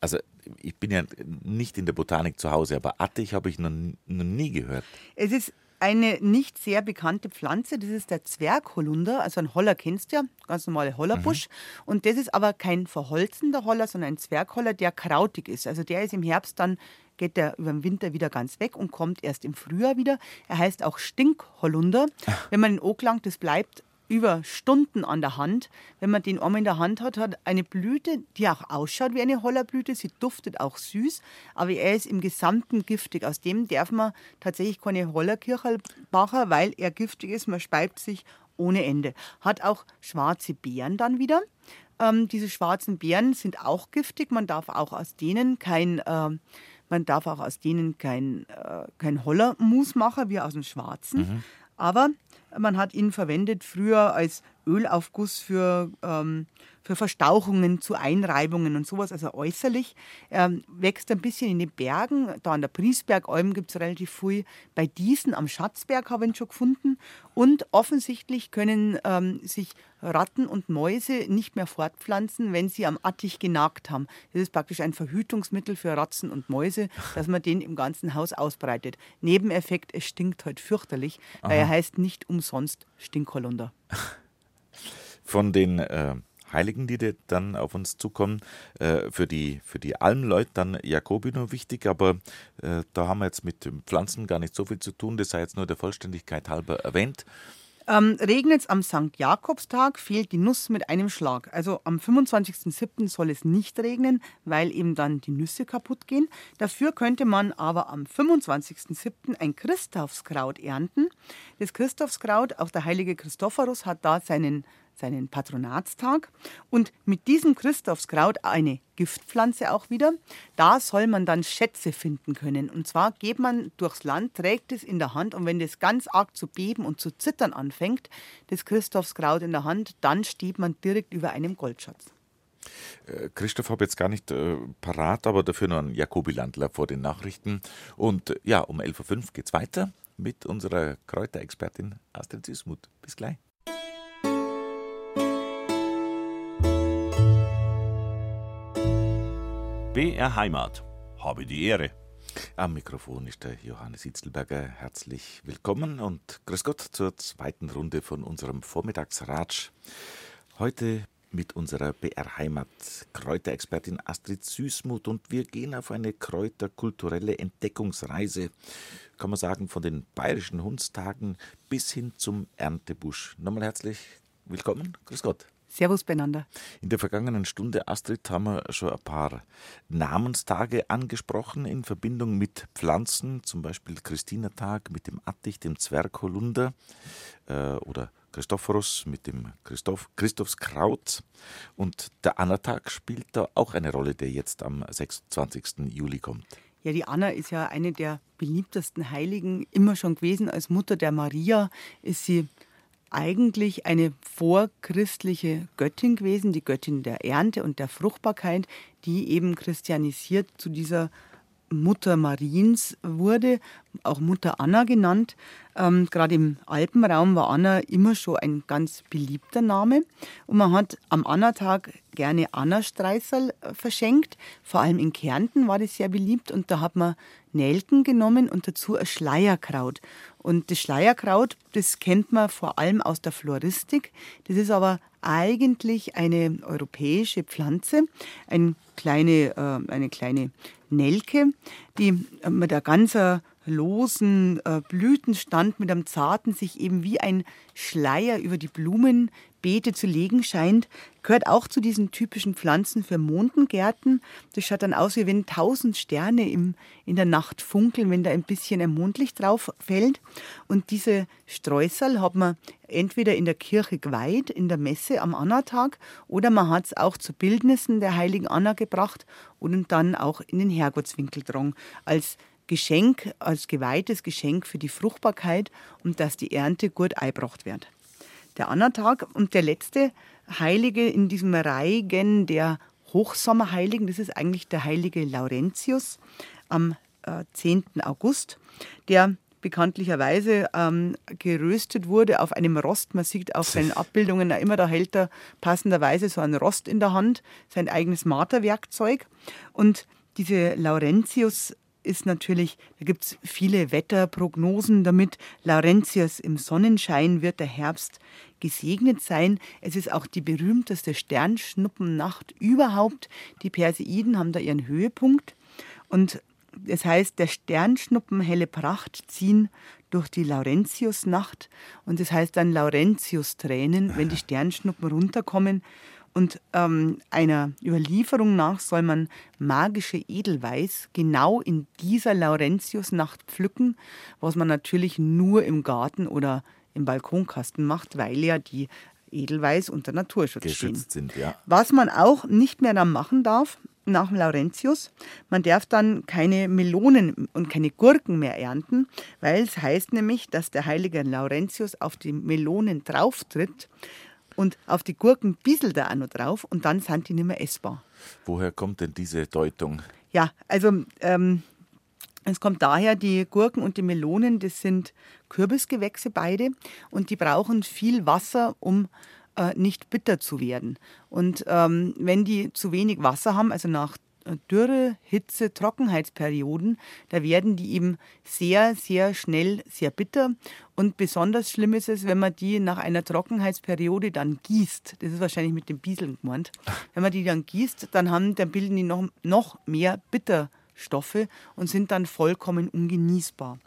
also ich bin ja nicht in der Botanik zu Hause, aber Attich habe ich noch, noch nie gehört. Es ist eine nicht sehr bekannte Pflanze, das ist der Zwergholunder, also ein Holler kennst du ja, ganz normale Hollerbusch. Mhm. Und das ist aber kein verholzender Holler, sondern ein Zwergholler, der krautig ist. Also der ist im Herbst dann, geht der über den Winter wieder ganz weg und kommt erst im Frühjahr wieder. Er heißt auch Stinkholunder. Wenn man ihn angelangt, das bleibt über Stunden an der Hand. Wenn man den Arm in der Hand hat, hat eine Blüte, die auch ausschaut wie eine Hollerblüte. Sie duftet auch süß, aber er ist im Gesamten giftig. Aus dem darf man tatsächlich keine Hollerkirche machen, weil er giftig ist. Man speibt sich ohne Ende. Hat auch schwarze Beeren dann wieder. Ähm, diese schwarzen Beeren sind auch giftig. Man darf auch aus denen kein äh, man darf auch aus denen kein, äh, kein Hollermus machen, wie aus dem Schwarzen. Mhm. Aber man hat ihn verwendet früher als Ölaufguss für, ähm, für Verstauchungen zu Einreibungen und sowas, also äußerlich. Er wächst ein bisschen in den Bergen. Da an der Priesbergalm gibt es relativ viel. Bei diesen am Schatzberg habe ich ihn schon gefunden. Und offensichtlich können ähm, sich Ratten und Mäuse nicht mehr fortpflanzen, wenn sie am Attich genagt haben. Das ist praktisch ein Verhütungsmittel für Ratzen und Mäuse, dass man den im ganzen Haus ausbreitet. Nebeneffekt, es stinkt halt fürchterlich, Aha. weil er heißt nicht umsonst Stinkholunder. Von den äh, Heiligen, die dann auf uns zukommen, äh, für die, für die Almleute dann Jakobino wichtig, aber äh, da haben wir jetzt mit Pflanzen gar nicht so viel zu tun, das sei jetzt nur der Vollständigkeit halber erwähnt. Ähm, regnet es am St. Jakobstag, fehlt die Nuss mit einem Schlag. Also am 25.07. soll es nicht regnen, weil eben dann die Nüsse kaputt gehen. Dafür könnte man aber am 25.07. ein Christophskraut ernten. Das Christophskraut, auch der heilige Christophorus hat da seinen seinen Patronatstag. Und mit diesem Christophskraut eine Giftpflanze auch wieder. Da soll man dann Schätze finden können. Und zwar geht man durchs Land, trägt es in der Hand und wenn das ganz arg zu beben und zu zittern anfängt, das Christophskraut in der Hand, dann steht man direkt über einem Goldschatz. Äh, Christoph habe jetzt gar nicht äh, parat, aber dafür noch ein Jakobi Landler vor den Nachrichten. Und äh, ja, um 11.05 Uhr geht es weiter mit unserer Kräuterexpertin Astrid Süßmuth. Bis gleich. BR Heimat. Habe die Ehre. Am Mikrofon ist der Johannes Itzelberger. Herzlich willkommen und grüß Gott zur zweiten Runde von unserem Vormittagsratsch. Heute mit unserer BR Heimat Kräuterexpertin Astrid Süßmuth und wir gehen auf eine kräuterkulturelle Entdeckungsreise, kann man sagen, von den bayerischen Hundstagen bis hin zum Erntebusch. Nochmal herzlich willkommen. Grüß Gott. Servus beieinander. In der vergangenen Stunde, Astrid, haben wir schon ein paar Namenstage angesprochen in Verbindung mit Pflanzen, zum Beispiel Christinertag mit dem Attich, dem Zwergholunder äh, oder Christophorus mit dem Christoph, Christophskraut. Und der Annatag spielt da auch eine Rolle, der jetzt am 26. Juli kommt. Ja, die Anna ist ja eine der beliebtesten Heiligen immer schon gewesen. Als Mutter der Maria ist sie eigentlich eine vorchristliche Göttin gewesen, die Göttin der Ernte und der Fruchtbarkeit, die eben christianisiert zu dieser Mutter Mariens wurde, auch Mutter Anna genannt. Ähm, Gerade im Alpenraum war Anna immer schon ein ganz beliebter Name. Und man hat am Anna-Tag gerne Anna-Streusel äh, verschenkt. Vor allem in Kärnten war das sehr beliebt. Und da hat man Nelken genommen und dazu ein Schleierkraut. Und das Schleierkraut, das kennt man vor allem aus der Floristik. Das ist aber eigentlich eine europäische Pflanze, ein kleine, äh, eine kleine Nelke, die mit der ganzen losen äh, Blütenstand mit einem zarten sich eben wie ein Schleier über die Blumenbeete zu legen scheint, gehört auch zu diesen typischen Pflanzen für Mondengärten. Das schaut dann aus, wie wenn tausend Sterne im, in der Nacht funkeln, wenn da ein bisschen ein Mondlicht drauf fällt. Und diese Streusel hat man entweder in der Kirche geweiht, in der Messe am Annatag, oder man hat es auch zu Bildnissen der heiligen Anna gebracht und dann auch in den Herrgottswinkel drang, als Geschenk, als geweihtes Geschenk für die Fruchtbarkeit und dass die Ernte gut eingebracht wird. Der Annatag und der letzte Heilige in diesem Reigen der Hochsommerheiligen, das ist eigentlich der heilige Laurentius am äh, 10. August, der bekanntlicherweise ähm, geröstet wurde auf einem Rost. Man sieht auf seinen Abbildungen immer, da hält er passenderweise so ein Rost in der Hand, sein eigenes Marterwerkzeug. Und diese Laurentius ist natürlich, da gibt es viele Wetterprognosen damit. Laurentius im Sonnenschein wird der Herbst gesegnet sein. Es ist auch die berühmteste Sternschnuppennacht überhaupt. Die Perseiden haben da ihren Höhepunkt. Und das heißt, der Sternschnuppen helle Pracht ziehen durch die Laurentiusnacht. Und das heißt dann Laurentius-Tränen, wenn die Sternschnuppen runterkommen. Und ähm, einer Überlieferung nach soll man magische Edelweiß genau in dieser Laurentiusnacht pflücken, was man natürlich nur im Garten oder im Balkonkasten macht, weil ja die Edelweiß unter Naturschutz Geschützt stehen. sind. Ja. Was man auch nicht mehr dann machen darf, nach dem Laurentius, man darf dann keine Melonen und keine Gurken mehr ernten, weil es heißt nämlich, dass der heilige Laurentius auf die Melonen drauftritt und auf die Gurken bisselt er auch noch drauf und dann sind die nicht mehr essbar. Woher kommt denn diese Deutung? Ja, also ähm, es kommt daher, die Gurken und die Melonen, das sind Kürbisgewächse beide und die brauchen viel Wasser, um äh, nicht bitter zu werden. Und ähm, wenn die zu wenig Wasser haben, also nach Dürre, Hitze, Trockenheitsperioden, da werden die eben sehr, sehr schnell sehr bitter. Und besonders schlimm ist es, wenn man die nach einer Trockenheitsperiode dann gießt. Das ist wahrscheinlich mit dem Bieseln gemeint. Wenn man die dann gießt, dann, haben, dann bilden die noch, noch mehr Bitterstoffe und sind dann vollkommen ungenießbar.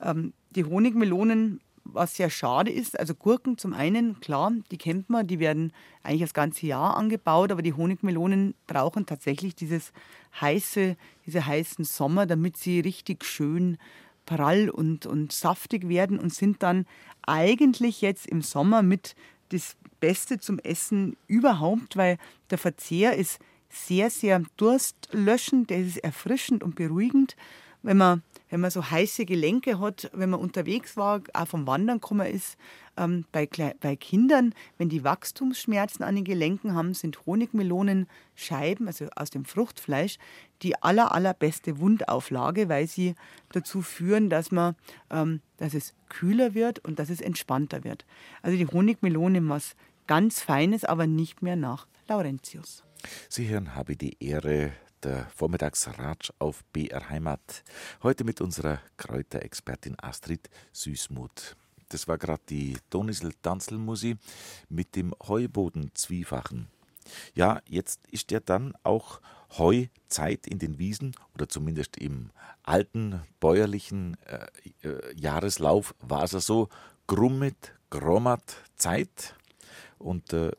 Ähm, die Honigmelonen was sehr schade ist. Also Gurken zum einen, klar, die kennt man, die werden eigentlich das ganze Jahr angebaut, aber die Honigmelonen brauchen tatsächlich dieses heiße, diese heißen Sommer, damit sie richtig schön prall und, und saftig werden und sind dann eigentlich jetzt im Sommer mit das Beste zum Essen überhaupt, weil der Verzehr ist sehr, sehr durstlöschend, der ist erfrischend und beruhigend. Wenn man wenn man so heiße Gelenke hat, wenn man unterwegs war, auch vom Wandern gekommen ist, ähm, bei, bei Kindern, wenn die Wachstumsschmerzen an den Gelenken haben, sind Honigmelonenscheiben, also aus dem Fruchtfleisch, die aller, allerbeste Wundauflage, weil sie dazu führen, dass, man, ähm, dass es kühler wird und dass es entspannter wird. Also die Honigmelone was ganz Feines, aber nicht mehr nach Laurentius. Sie hören, habe die Ehre, der Vormittagsratsch auf BR Heimat. Heute mit unserer Kräuterexpertin Astrid Süßmuth. Das war gerade die Donisel Danzelmusi mit dem Heuboden-Zwiefachen. Ja, jetzt ist ja dann auch Heuzeit in den Wiesen oder zumindest im alten bäuerlichen äh, äh, Jahreslauf war es so grummet, grommert Zeit. Und äh,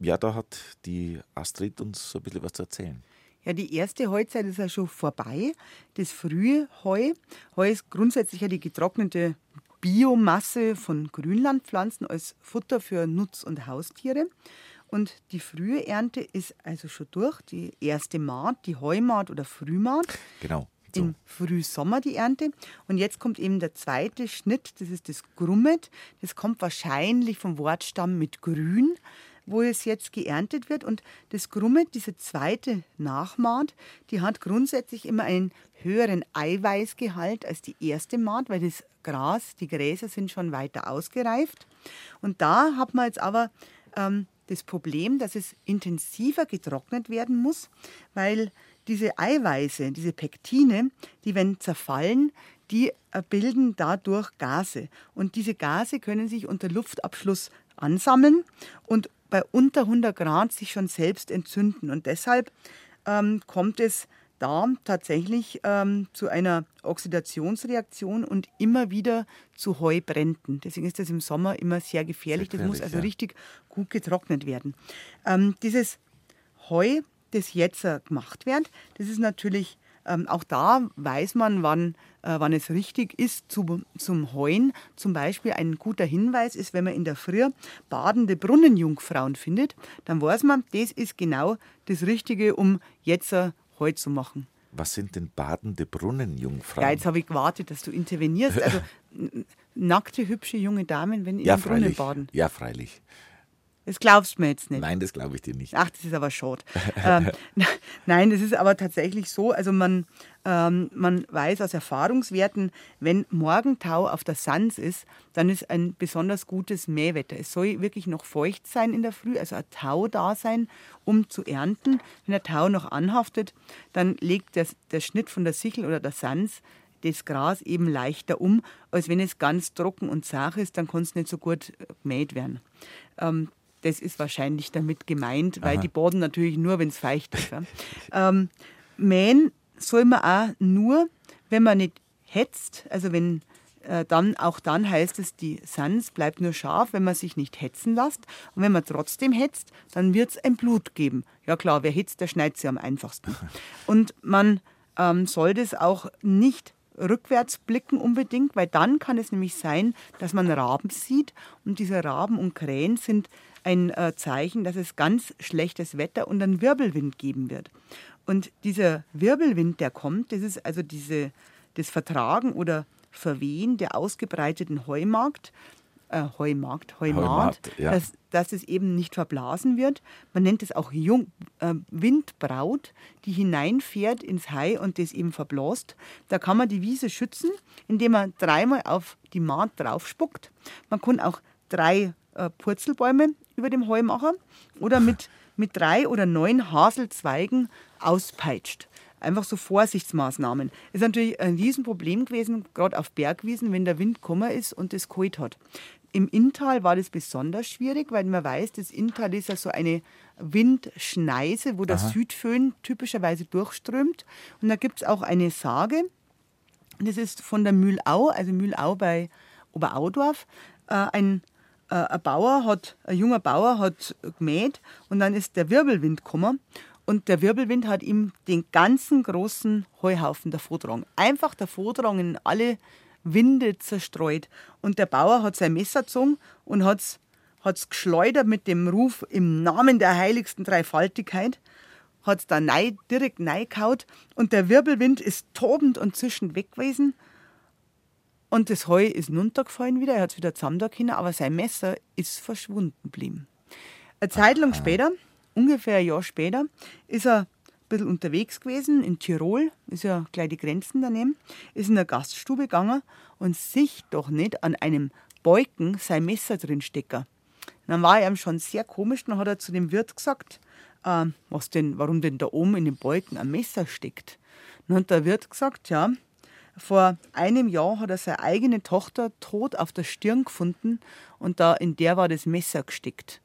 ja, da hat die Astrid uns so ein bisschen was zu erzählen. Ja, die erste Heuzeit ist ja schon vorbei. Das frühe Heu. Heu ist grundsätzlich ja die getrocknete Biomasse von Grünlandpflanzen als Futter für Nutz- und Haustiere. Und die frühe Ernte ist also schon durch. Die erste Maat, die Heumaat oder Frühmaat. Genau. So. Im Frühsommer die Ernte. Und jetzt kommt eben der zweite Schnitt, das ist das Grummet. Das kommt wahrscheinlich vom Wortstamm mit grün wo es jetzt geerntet wird. Und das Grummet, diese zweite Nachmaat, die hat grundsätzlich immer einen höheren Eiweißgehalt als die erste Maat, weil das Gras, die Gräser sind schon weiter ausgereift. Und da hat man jetzt aber ähm, das Problem, dass es intensiver getrocknet werden muss, weil diese Eiweiße, diese Pektine, die wenn zerfallen, die äh, bilden dadurch Gase. Und diese Gase können sich unter Luftabschluss ansammeln und bei unter 100 Grad sich schon selbst entzünden. Und deshalb ähm, kommt es da tatsächlich ähm, zu einer Oxidationsreaktion und immer wieder zu Heubränden. Deswegen ist das im Sommer immer sehr gefährlich. Sehr das muss also ja. richtig gut getrocknet werden. Ähm, dieses Heu, das jetzt gemacht wird, das ist natürlich ähm, auch da weiß man, wann, äh, wann es richtig ist zu, zum Heuen. Zum Beispiel ein guter Hinweis ist, wenn man in der Früh badende Brunnenjungfrauen findet, dann weiß man, das ist genau das Richtige, um jetzt äh, Heu zu machen. Was sind denn badende Brunnenjungfrauen? Ja, jetzt habe ich gewartet, dass du intervenierst. Also nackte, hübsche junge Damen, wenn ja, im Brunnen baden. Ja, freilich. Das glaubst du mir jetzt nicht. Nein, das glaube ich dir nicht. Ach, das ist aber schade. ähm, nein, das ist aber tatsächlich so. Also man, ähm, man weiß aus Erfahrungswerten, wenn Morgentau auf der Sands ist, dann ist ein besonders gutes Mähwetter. Es soll wirklich noch feucht sein in der Früh, also ein Tau da sein, um zu ernten. Wenn der Tau noch anhaftet, dann legt der, der Schnitt von der Sichel oder der Sands das Gras eben leichter um, als wenn es ganz trocken und zart ist, dann kann es nicht so gut gemäht werden. Ähm, das ist wahrscheinlich damit gemeint, weil Aha. die boden natürlich nur, wenn es feucht ist. ähm, mähen soll man auch nur, wenn man nicht hetzt, also wenn äh, dann auch dann heißt es, die Sans bleibt nur scharf, wenn man sich nicht hetzen lässt. Und wenn man trotzdem hetzt, dann wird es ein Blut geben. Ja klar, wer hetzt, der schneidet sie am einfachsten. Und man ähm, soll das auch nicht rückwärts blicken unbedingt, weil dann kann es nämlich sein, dass man Raben sieht und diese Raben und Krähen sind ein äh, Zeichen, dass es ganz schlechtes Wetter und einen Wirbelwind geben wird. Und dieser Wirbelwind, der kommt, das ist also diese, das Vertragen oder Verwehen der ausgebreiteten Heumarkt, äh, Heumarkt, Heumarkt, ja. dass, dass es eben nicht verblasen wird. Man nennt es auch Jung, äh, Windbraut, die hineinfährt ins Hai und das eben verblasst. Da kann man die Wiese schützen, indem man dreimal auf die Maat draufspuckt. Man kann auch drei äh, Purzelbäume über dem Heumacher oder mit, mit drei oder neun Haselzweigen auspeitscht. Einfach so Vorsichtsmaßnahmen. Das ist natürlich ein Riesenproblem gewesen, gerade auf Bergwiesen, wenn der Wind gekommen ist und das kalt hat. Im Inntal war das besonders schwierig, weil man weiß, das Inntal ist ja so eine Windschneise, wo der Aha. Südföhn typischerweise durchströmt. Und da gibt es auch eine Sage, das ist von der Mühlau, also Mühlau bei Oberaudorf. Äh, ein, ein Bauer hat, ein junger Bauer hat gemäht und dann ist der Wirbelwind gekommen und der Wirbelwind hat ihm den ganzen großen Heuhaufen davongetragen. Einfach davongetragen in alle Winde zerstreut. Und der Bauer hat sein Messer gezogen und hat es geschleudert mit dem Ruf im Namen der heiligsten Dreifaltigkeit, hat es da nein, direkt reingehauen und der Wirbelwind ist tobend und zischend weg gewesen. Und das Heu ist runtergefallen wieder, er hat es wieder zusammen können, aber sein Messer ist verschwunden geblieben. Eine Zeit lang später, ungefähr ein Jahr später, ist er bisschen unterwegs gewesen in Tirol, ist ja gleich die Grenzen daneben, ist in eine Gaststube gegangen und sich doch nicht an einem Beuken sein Messer drin stecken. Dann war er ihm schon sehr komisch, dann hat er zu dem Wirt gesagt, äh, was denn, warum denn da oben in dem Beuken ein Messer steckt. Dann hat der Wirt gesagt, ja, vor einem Jahr hat er seine eigene Tochter tot auf der Stirn gefunden und da in der war das Messer gesteckt.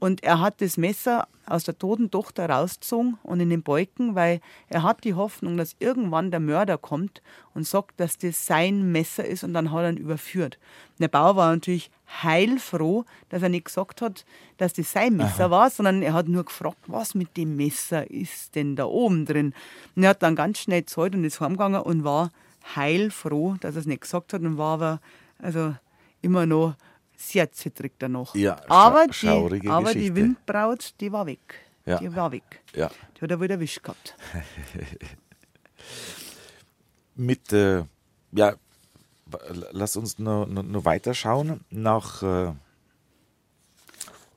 Und er hat das Messer aus der toten Tochter rausgezogen und in den Beuken, weil er hat die Hoffnung, dass irgendwann der Mörder kommt und sagt, dass das sein Messer ist und dann hat er ihn überführt. Und der Bauer war natürlich heilfroh, dass er nicht gesagt hat, dass das sein Messer Aha. war, sondern er hat nur gefragt, was mit dem Messer ist denn da oben drin. Und er hat dann ganz schnell Zeit und ist heimgegangen und war heilfroh, dass er es nicht gesagt hat und war aber also immer noch sehr zittrig danach. Ja, aber die, aber die Windbraut, die war weg. Ja. Die war weg. Ja. Die hat er wieder erwischt gehabt. Mit, äh, ja, lass uns noch, noch, noch weiter schauen nach. Äh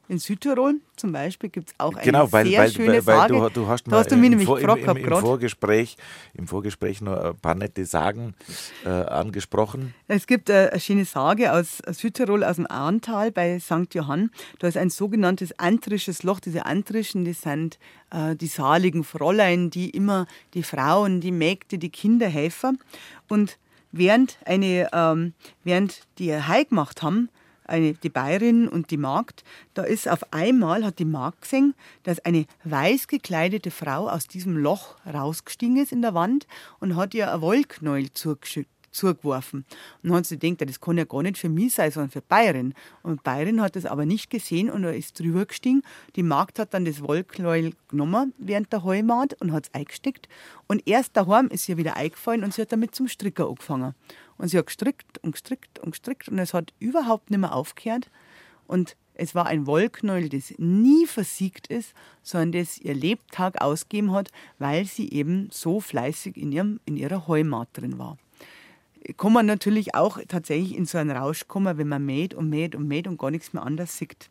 in Südtirol zum Beispiel gibt es auch eine genau, weil, sehr weil, schöne weil, Sage. Du, du hast da hast du mich nämlich gefragt im, im, im, Vorgespräch, Im Vorgespräch noch ein paar nette Sagen äh, angesprochen. Es gibt äh, eine schöne Sage aus Südtirol, aus dem Ahrntal bei St. Johann. Da ist ein sogenanntes antrisches Loch. Diese Antrischen, das sind äh, die saligen Fräulein, die immer die Frauen, die Mägde, die Kinder helfen. Und während, eine, ähm, während die Heil gemacht haben, eine, die Bayerin und die Magd, da ist auf einmal, hat die Magd gesehen, dass eine weiß gekleidete Frau aus diesem Loch rausgestiegen ist in der Wand und hat ihr ein Wollknäuel zugeworfen. Und dann hat sie gedacht, das kann ja gar nicht für mich sein, sondern für Bayern. Und Bayern hat das aber nicht gesehen und er ist drüber gestiegen. Die Magd hat dann das Wollknäuel genommen während der Heumaat und hat es eingesteckt. Und erst daheim ist ihr wieder eingefallen und sie hat damit zum Stricker angefangen. Und sie hat gestrickt und gestrickt und gestrickt und es hat überhaupt nicht mehr aufgehört. Und es war ein Wollknäuel, das nie versiegt ist, sondern das ihr Lebtag ausgegeben hat, weil sie eben so fleißig in, ihrem, in ihrer Heumaat drin war. Kann man natürlich auch tatsächlich in so einen Rausch kommen, wenn man mäht und mäht und mäht und gar nichts mehr anders sieht.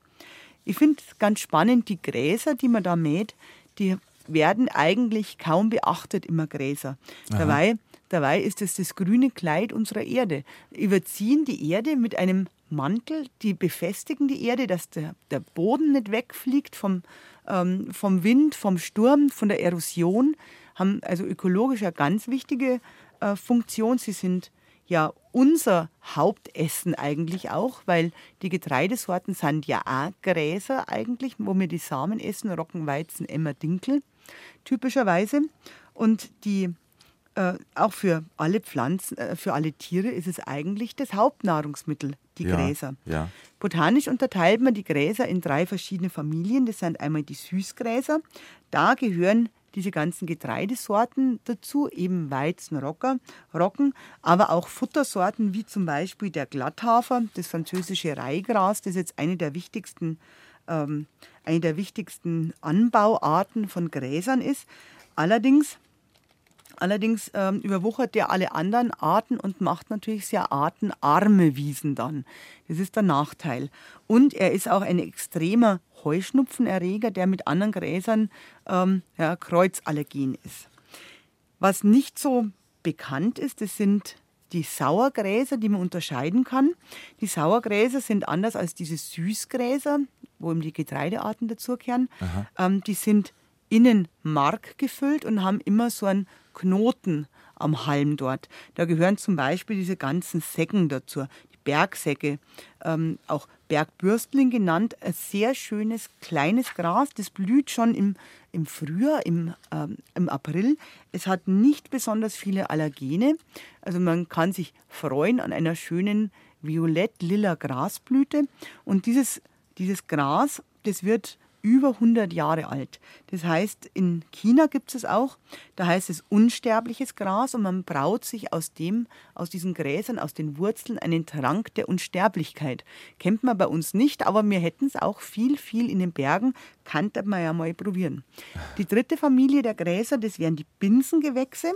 Ich finde es ganz spannend, die Gräser, die man da mäht, die werden eigentlich kaum beachtet, immer Gräser. Aha. Dabei Dabei ist es das grüne Kleid unserer Erde. Überziehen die Erde mit einem Mantel, die befestigen die Erde, dass der, der Boden nicht wegfliegt vom, ähm, vom Wind, vom Sturm, von der Erosion, haben also ökologisch eine ganz wichtige äh, Funktion. Sie sind ja unser Hauptessen eigentlich auch, weil die Getreidesorten sind ja auch Gräser eigentlich, wo wir die Samen essen, Roggen, Weizen, Emmer, Dinkel typischerweise. Und die äh, auch für alle Pflanzen, äh, für alle Tiere ist es eigentlich das Hauptnahrungsmittel, die ja, Gräser. Ja. Botanisch unterteilt man die Gräser in drei verschiedene Familien. Das sind einmal die Süßgräser. Da gehören diese ganzen Getreidesorten dazu, eben Weizen, Rocker, Rocken, aber auch Futtersorten wie zum Beispiel der Glatthafer, das französische Reihgras, das ist jetzt eine der wichtigsten, ähm, eine der wichtigsten Anbauarten von Gräsern ist. Allerdings Allerdings ähm, überwuchert er alle anderen Arten und macht natürlich sehr artenarme Wiesen dann. Das ist der Nachteil. Und er ist auch ein extremer Heuschnupfenerreger, der mit anderen Gräsern ähm, ja, kreuzallergen ist. Was nicht so bekannt ist, das sind die Sauergräser, die man unterscheiden kann. Die Sauergräser sind anders als diese Süßgräser, wo eben die Getreidearten dazugehören. Ähm, die sind innen Mark gefüllt und haben immer so einen Knoten am Halm dort. Da gehören zum Beispiel diese ganzen Säcken dazu, die Bergsäcke, ähm, auch Bergbürstling genannt, ein sehr schönes kleines Gras, das blüht schon im, im Frühjahr, im, ähm, im April. Es hat nicht besonders viele Allergene, also man kann sich freuen an einer schönen violett-lila Grasblüte. Und dieses, dieses Gras, das wird über 100 Jahre alt. Das heißt, in China gibt es auch, da heißt es unsterbliches Gras und man braut sich aus dem, aus diesen Gräsern, aus den Wurzeln einen Trank der Unsterblichkeit. Kennt man bei uns nicht, aber wir hätten es auch viel, viel in den Bergen, könnte man ja mal probieren. Die dritte Familie der Gräser, das wären die Binsengewächse.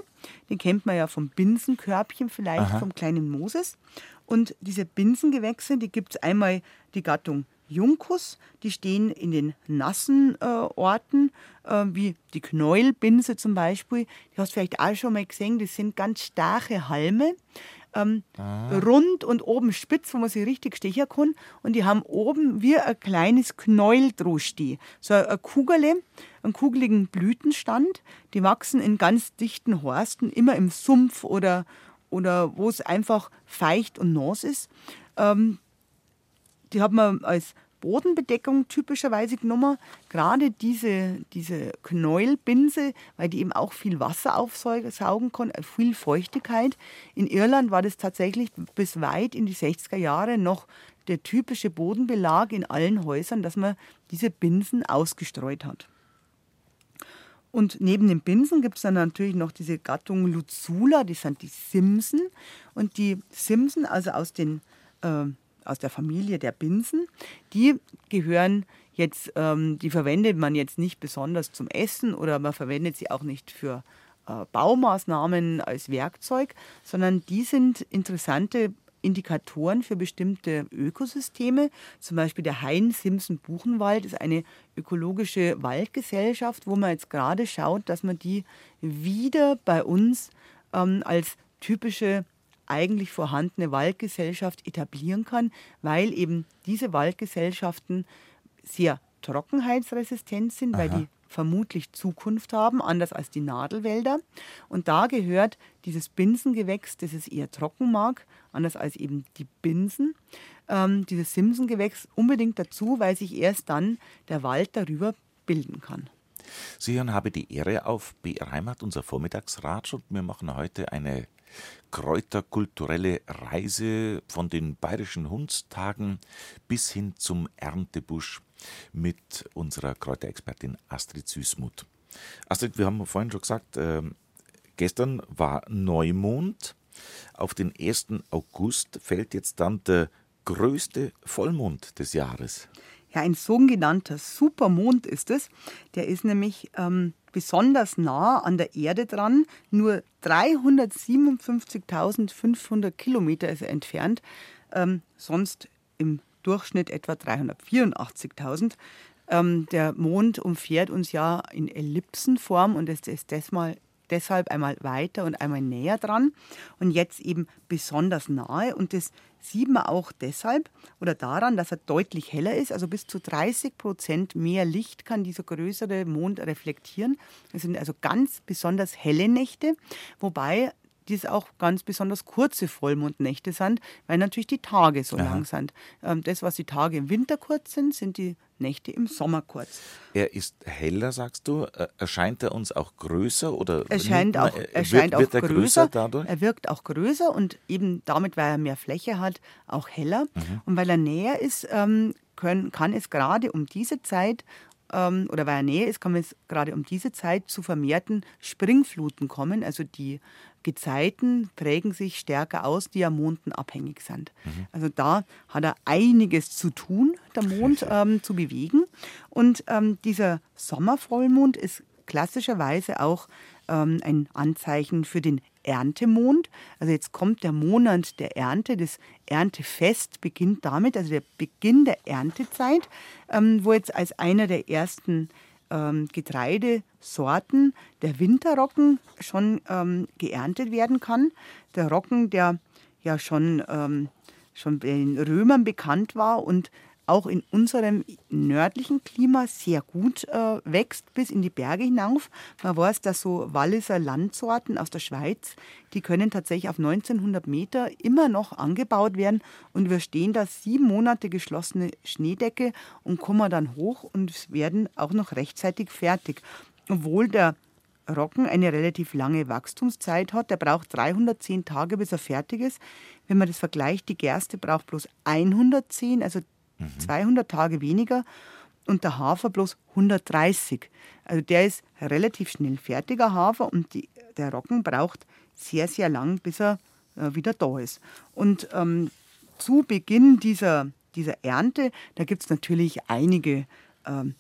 Den kennt man ja vom Binsenkörbchen vielleicht, Aha. vom kleinen Moses. Und diese Binsengewächse, die gibt es einmal die Gattung Juncus, die stehen in den nassen äh, Orten, äh, wie die Knäuelbinse zum Beispiel. Die hast du vielleicht auch schon mal gesehen, das sind ganz starke Halme. Ähm, rund und oben spitz, wo man sie richtig stechen kann. Und die haben oben wie ein kleines Knäuel stehen. So eine Kugel, einen kugeligen Blütenstand. Die wachsen in ganz dichten Horsten, immer im Sumpf oder, oder wo es einfach feucht und nass ist. Ähm, die hat man als Bodenbedeckung typischerweise genommen. Gerade diese, diese Knäuelbinse, weil die eben auch viel Wasser aufsaugen kann, äh, viel Feuchtigkeit. In Irland war das tatsächlich bis weit in die 60er Jahre noch der typische Bodenbelag in allen Häusern, dass man diese Binsen ausgestreut hat. Und neben den Binsen gibt es dann natürlich noch diese Gattung Luzula, die sind die Simsen. Und die Simsen, also aus den äh, aus der Familie der Binsen. Die gehören jetzt, ähm, die verwendet man jetzt nicht besonders zum Essen oder man verwendet sie auch nicht für äh, Baumaßnahmen als Werkzeug, sondern die sind interessante Indikatoren für bestimmte Ökosysteme. Zum Beispiel der Hein-Simpson-Buchenwald ist eine ökologische Waldgesellschaft, wo man jetzt gerade schaut, dass man die wieder bei uns ähm, als typische eigentlich vorhandene Waldgesellschaft etablieren kann, weil eben diese Waldgesellschaften sehr trockenheitsresistent sind, Aha. weil die vermutlich Zukunft haben, anders als die Nadelwälder. Und da gehört dieses Binsengewächs, das es eher trocken mag, anders als eben die Binsen, ähm, dieses Simsengewächs unbedingt dazu, weil sich erst dann der Wald darüber bilden kann. Sie hören habe die Ehre auf BR Heimat, unser Vormittagsratsch, und wir machen heute eine kräuterkulturelle Reise von den bayerischen Hundstagen bis hin zum Erntebusch mit unserer Kräuterexpertin Astrid Süßmuth. Astrid, wir haben vorhin schon gesagt, äh, gestern war Neumond. Auf den 1. August fällt jetzt dann der größte Vollmond des Jahres. Ja, ein sogenannter Supermond ist es. Der ist nämlich ähm, besonders nah an der Erde dran. Nur 357.500 Kilometer ist er entfernt. Ähm, sonst im Durchschnitt etwa 384.000. Ähm, der Mond umfährt uns ja in Ellipsenform und es ist desmal deshalb einmal weiter und einmal näher dran und jetzt eben besonders nahe. Und das sieht man auch deshalb oder daran, dass er deutlich heller ist. Also bis zu 30 Prozent mehr Licht kann dieser größere Mond reflektieren. Es sind also ganz besonders helle Nächte, wobei dies auch ganz besonders kurze Vollmondnächte sind, weil natürlich die Tage so Aha. lang sind. Ähm, das, was die Tage im Winter kurz sind, sind die Nächte im Sommer kurz. Er ist heller, sagst du. Erscheint er uns auch größer oder erscheint auch, erscheint wird, wird auch er größer, dadurch? Er wirkt auch größer und eben damit, weil er mehr Fläche hat, auch heller. Mhm. Und weil er näher ist, ähm, können, kann es gerade um diese Zeit ähm, oder weil er näher ist, kann es gerade um diese Zeit zu vermehrten Springfluten kommen. Also die Gezeiten prägen sich stärker aus, die am Monden abhängig sind. Mhm. Also da hat er einiges zu tun, der Mond ähm, zu bewegen. Und ähm, dieser Sommervollmond ist klassischerweise auch ähm, ein Anzeichen für den Erntemond. Also jetzt kommt der Monat der Ernte. Das Erntefest beginnt damit, also der Beginn der Erntezeit, ähm, wo jetzt als einer der ersten ähm, Getreidesorten der Winterrocken schon ähm, geerntet werden kann. Der Rocken, der ja schon, ähm, schon den Römern bekannt war und auch in unserem nördlichen Klima sehr gut äh, wächst, bis in die Berge hinauf. Man weiß, dass so Walliser Landsorten aus der Schweiz, die können tatsächlich auf 1900 Meter immer noch angebaut werden und wir stehen da sieben Monate geschlossene Schneedecke und kommen dann hoch und werden auch noch rechtzeitig fertig. Obwohl der Roggen eine relativ lange Wachstumszeit hat. Der braucht 310 Tage, bis er fertig ist. Wenn man das vergleicht, die Gerste braucht bloß 110, also mhm. 200 Tage weniger und der Hafer bloß 130. Also der ist relativ schnell fertiger Hafer und die, der Roggen braucht sehr, sehr lang, bis er äh, wieder da ist. Und ähm, zu Beginn dieser, dieser Ernte, da gibt es natürlich einige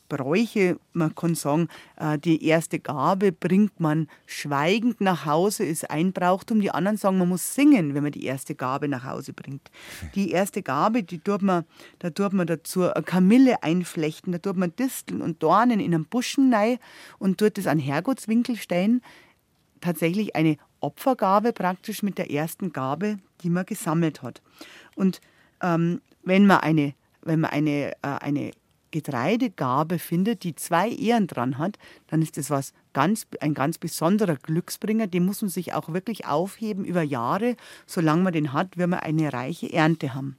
Bräuche. Man kann sagen, äh, die erste Gabe bringt man schweigend nach Hause, ist ein Brauchtum. Die anderen sagen, man muss singen, wenn man die erste Gabe nach Hause bringt. Die erste Gabe, die tut man, da tut man dazu eine Kamille einflechten, da tut man Disteln und Dornen in einem Buschen rein und tut das an Herrgottswinkel stellen. Tatsächlich eine Opfergabe praktisch mit der ersten Gabe, die man gesammelt hat. Und ähm, wenn man eine, wenn man eine, äh, eine Getreidegabe findet, die zwei Ehren dran hat, dann ist das was ganz, ein ganz besonderer Glücksbringer. Den muss man sich auch wirklich aufheben über Jahre. Solange man den hat, wird man eine reiche Ernte haben.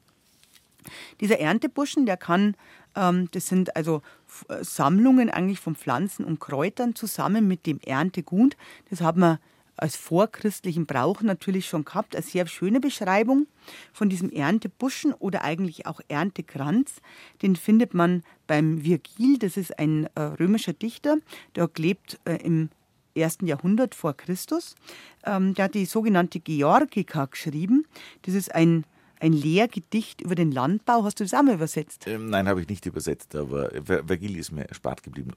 Dieser Erntebuschen, der kann, ähm, das sind also äh, Sammlungen eigentlich von Pflanzen und Kräutern zusammen mit dem Erntegut. Das hat man als vorchristlichen Brauch natürlich schon gehabt. Eine sehr schöne Beschreibung von diesem Erntebuschen oder eigentlich auch Erntekranz. Den findet man beim Virgil, das ist ein äh, römischer Dichter, der lebt äh, im ersten Jahrhundert vor Christus. Ähm, der hat die sogenannte Georgika geschrieben. Das ist ein ein Lehrgedicht über den Landbau. Hast du das auch mal übersetzt? Ähm, nein, habe ich nicht übersetzt, aber Vergil ist mir erspart geblieben.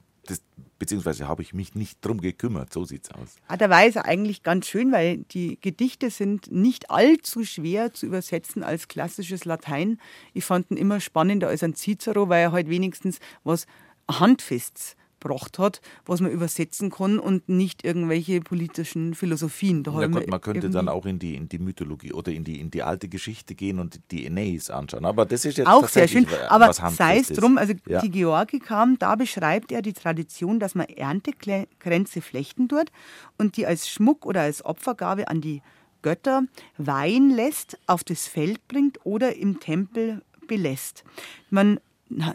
Beziehungsweise habe ich mich nicht drum gekümmert, so sieht es aus. Ah, da war es eigentlich ganz schön, weil die Gedichte sind nicht allzu schwer zu übersetzen als klassisches Latein. Ich fand ihn immer spannender als ein Cicero, weil er halt wenigstens was Handfestes gebracht hat, was man übersetzen kann und nicht irgendwelche politischen Philosophien. Da ja, gut, man könnte dann auch in die, in die Mythologie oder in die, in die alte Geschichte gehen und die Aeneis anschauen. Aber das ist jetzt auch sehr schön. Aber sei es drum, also ja. die Georgi kam, da beschreibt er die Tradition, dass man Erntekränze flechten tut und die als Schmuck oder als Opfergabe an die Götter weihen lässt, auf das Feld bringt oder im Tempel belässt. Man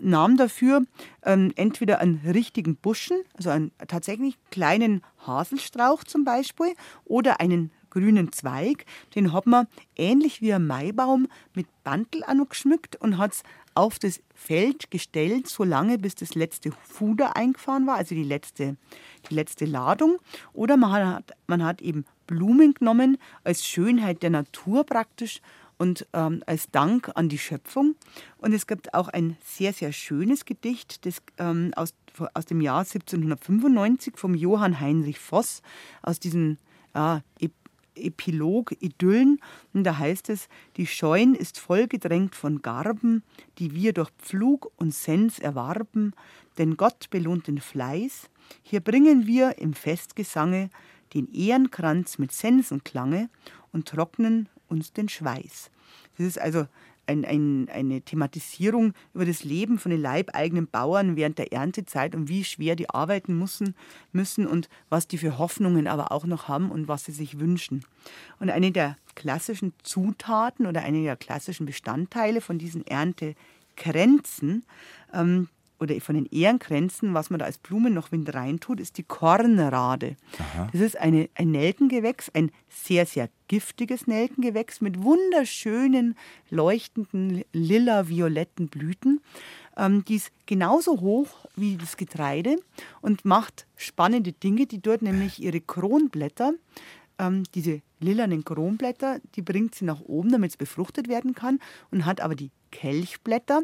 nahm dafür ähm, entweder einen richtigen Buschen, also einen tatsächlich kleinen Haselstrauch zum Beispiel, oder einen grünen Zweig. Den hat man ähnlich wie ein Maibaum mit Bantel geschmückt und hat es auf das Feld gestellt, so lange bis das letzte Fuder eingefahren war, also die letzte, die letzte Ladung. Oder man hat, man hat eben Blumen genommen als Schönheit der Natur praktisch und ähm, als Dank an die Schöpfung. Und es gibt auch ein sehr, sehr schönes Gedicht das, ähm, aus, aus dem Jahr 1795 vom Johann Heinrich Voss, aus diesem äh, Epilog Idyllen. Und da heißt es, die Scheun ist vollgedrängt von Garben, die wir durch Pflug und Sens erwarben, denn Gott belohnt den Fleiß. Hier bringen wir im Festgesange den Ehrenkranz mit Sensenklange und trocknen uns den Schweiß. Das ist also ein, ein, eine Thematisierung über das Leben von den leibeigenen Bauern während der Erntezeit und wie schwer die arbeiten müssen, müssen und was die für Hoffnungen aber auch noch haben und was sie sich wünschen. Und eine der klassischen Zutaten oder eine der klassischen Bestandteile von diesen Erntekränzen ähm, oder von den Ehrenkränzen, was man da als Blumen noch mit reintut, ist die Kornrade. Aha. Das ist eine, ein Nelkengewächs, ein sehr, sehr giftiges Nelkengewächs mit wunderschönen, leuchtenden, lila-violetten Blüten. Ähm, die ist genauso hoch wie das Getreide und macht spannende Dinge. Die dort nämlich ihre Kronblätter, ähm, diese lilanen Kronblätter, die bringt sie nach oben, damit es befruchtet werden kann und hat aber die Kelchblätter,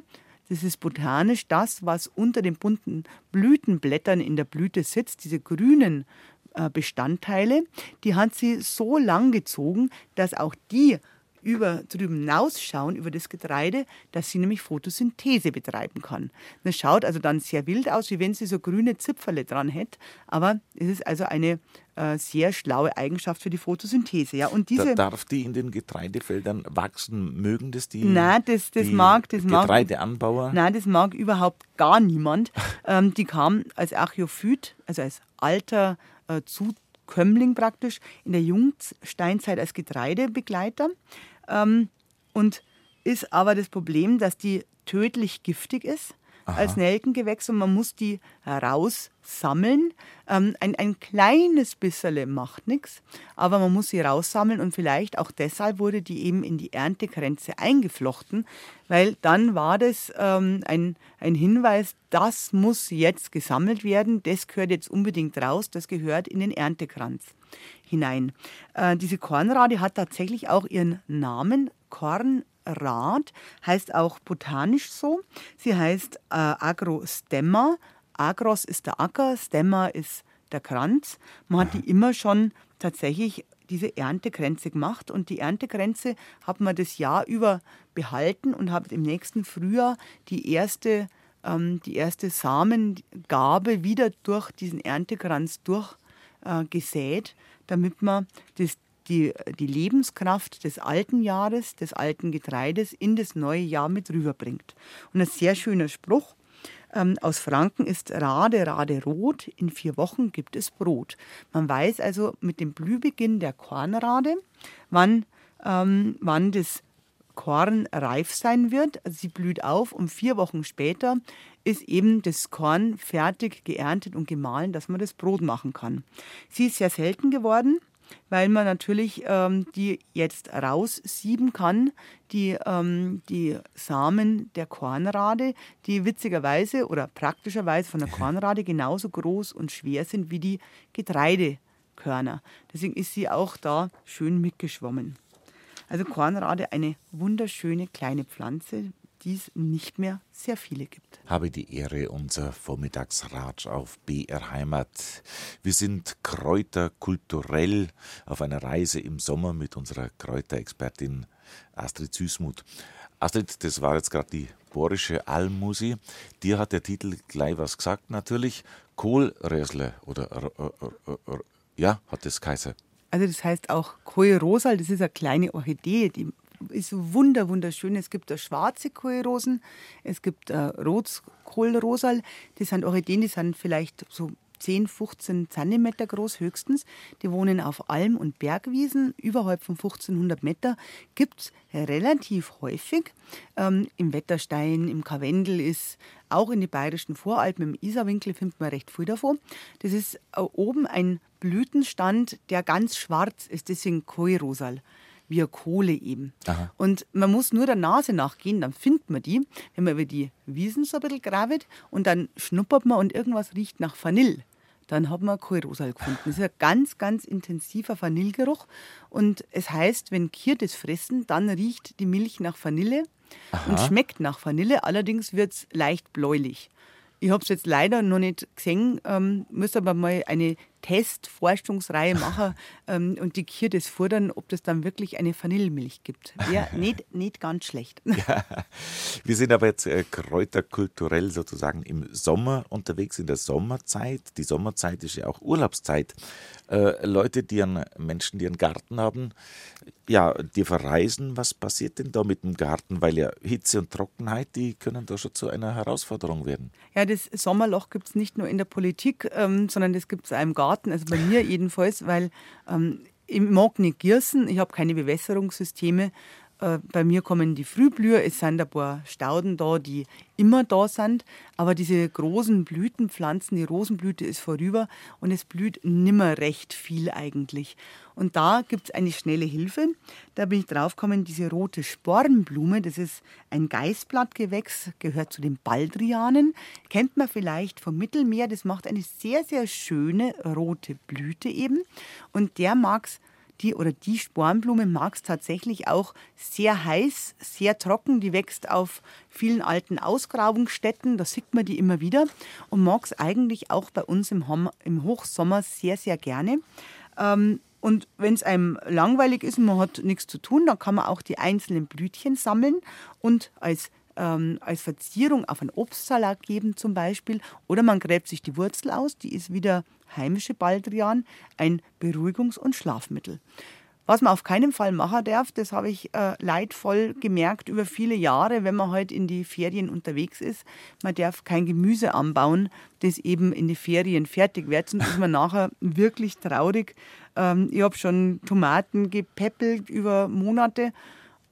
das ist botanisch das, was unter den bunten Blütenblättern in der Blüte sitzt, diese grünen äh, Bestandteile. Die hat sie so lang gezogen, dass auch die über drüben hinausschauen, über das Getreide, dass sie nämlich Photosynthese betreiben kann. Das schaut also dann sehr wild aus, wie wenn sie so grüne Zipferle dran hätte, aber es ist also eine äh, sehr schlaue Eigenschaft für die Photosynthese. Ja, und diese, da darf die in den Getreidefeldern wachsen? Mögen das die, nein, das, das die mag, das Getreideanbauer? Mag, nein, das mag überhaupt gar niemand. ähm, die kam als Archäophyt, also als alter äh, Zukömmling praktisch, in der Jungsteinzeit als Getreidebegleiter. Ähm, und ist aber das Problem, dass die tödlich giftig ist. Aha. als Nelkengewächs und man muss die raussammeln. Ähm, ein, ein kleines bisschen macht nichts, aber man muss sie raussammeln und vielleicht auch deshalb wurde die eben in die Erntegrenze eingeflochten, weil dann war das ähm, ein, ein Hinweis, das muss jetzt gesammelt werden, das gehört jetzt unbedingt raus, das gehört in den Erntekranz hinein. Äh, diese Kornrade hat tatsächlich auch ihren Namen, Kornrad, heißt auch botanisch so. Sie heißt äh, Agrostemma. Agros ist der Acker, Stemma ist der Kranz. Man hat die immer schon tatsächlich diese Erntegrenze gemacht und die Erntegrenze hat man das Jahr über behalten und hat im nächsten Frühjahr die erste, ähm, die erste Samengabe wieder durch diesen Erntekranz durchgesät, äh, damit man das, die, die Lebenskraft des alten Jahres, des alten Getreides in das neue Jahr mit rüberbringt. Und ein sehr schöner Spruch ähm, aus Franken ist Rade, Rade rot, in vier Wochen gibt es Brot. Man weiß also mit dem Blühbeginn der Kornrade, wann, ähm, wann das Korn reif sein wird. Also sie blüht auf und vier Wochen später ist eben das Korn fertig geerntet und gemahlen, dass man das Brot machen kann. Sie ist sehr selten geworden weil man natürlich ähm, die jetzt raussieben kann, die, ähm, die Samen der Kornrade, die witzigerweise oder praktischerweise von der Kornrade genauso groß und schwer sind wie die Getreidekörner. Deswegen ist sie auch da schön mitgeschwommen. Also Kornrade eine wunderschöne kleine Pflanze, die es nicht mehr sehr viele gibt. Habe die Ehre, unser Vormittagsratsch auf BR Heimat. Wir sind kräuterkulturell auf einer Reise im Sommer mit unserer Kräuterexpertin Astrid Süßmuth. Astrid, das war jetzt gerade die bohrische Almusi. Dir hat der Titel gleich was gesagt, natürlich. Kohlrösle oder ja, hat das Kaiser. Also das heißt auch Kohlrosal, das ist eine kleine Orchidee, die ist wunder, wunderschön. Es gibt schwarze Kohlrosen, es gibt äh, Rotkohlrosal. Das sind Orchideen, die sind vielleicht so 10, 15 Zentimeter groß höchstens. Die wohnen auf Alm- und Bergwiesen, überhalb von 1500 Meter. Gibt es relativ häufig. Ähm, Im Wetterstein, im Karwendel ist, auch in den bayerischen Voralpen, im Isarwinkel findet man recht viel davon. Das ist äh, oben ein Blütenstand, der ganz schwarz ist, deswegen Kohlrosal wie Kohle eben. Aha. Und man muss nur der Nase nachgehen, dann findet man die, wenn man über die Wiesen so ein bisschen gravet und dann schnuppert man und irgendwas riecht nach Vanille. Dann hat man Kohlrosal gefunden. Das ist ein ganz, ganz intensiver Vanillegeruch. Und es heißt, wenn Kier das fressen, dann riecht die Milch nach Vanille Aha. und schmeckt nach Vanille. Allerdings wird es leicht bläulich. Ich habe es jetzt leider noch nicht gesehen, ähm, muss aber mal eine Testforschungsreihe machen ähm, und die Kier das fordern, ob das dann wirklich eine Vanillemilch gibt. Wäre nicht, nicht ganz schlecht. Ja, wir sind aber jetzt äh, kräuterkulturell sozusagen im Sommer unterwegs, in der Sommerzeit. Die Sommerzeit ist ja auch Urlaubszeit. Äh, Leute, die einen Menschen, die einen Garten haben, ja, die verreisen. Was passiert denn da mit dem Garten? Weil ja Hitze und Trockenheit, die können da schon zu einer Herausforderung werden. Ja, das Sommerloch gibt es nicht nur in der Politik, ähm, sondern das gibt es auch im Garten. Also bei mir jedenfalls, weil ähm, mag nicht gießen, ich habe keine Bewässerungssysteme. Äh, bei mir kommen die Frühblüher, es sind ein paar Stauden da, die immer da sind, aber diese großen Blütenpflanzen, die Rosenblüte ist vorüber und es blüht nimmer recht viel eigentlich. Und da gibt es eine schnelle Hilfe. Da bin ich draufgekommen, diese rote Spornblume, das ist ein Geißblattgewächs, gehört zu den Baldrianen. Kennt man vielleicht vom Mittelmeer. Das macht eine sehr, sehr schöne rote Blüte eben. Und der mag es die oder die Spornblume mag es tatsächlich auch sehr heiß, sehr trocken. Die wächst auf vielen alten Ausgrabungsstätten, da sieht man die immer wieder und mag es eigentlich auch bei uns im, Hom im Hochsommer sehr, sehr gerne. Ähm, und wenn es einem langweilig ist und man hat nichts zu tun, dann kann man auch die einzelnen Blütchen sammeln und als ähm, als Verzierung auf einen Obstsalat geben zum Beispiel. Oder man gräbt sich die Wurzel aus, die ist wieder heimische Baldrian, ein Beruhigungs- und Schlafmittel. Was man auf keinen Fall machen darf, das habe ich äh, leidvoll gemerkt über viele Jahre, wenn man heute halt in die Ferien unterwegs ist. Man darf kein Gemüse anbauen, das eben in die Ferien fertig wird, sonst ist man nachher wirklich traurig. Ähm, ich habe schon Tomaten gepäppelt über Monate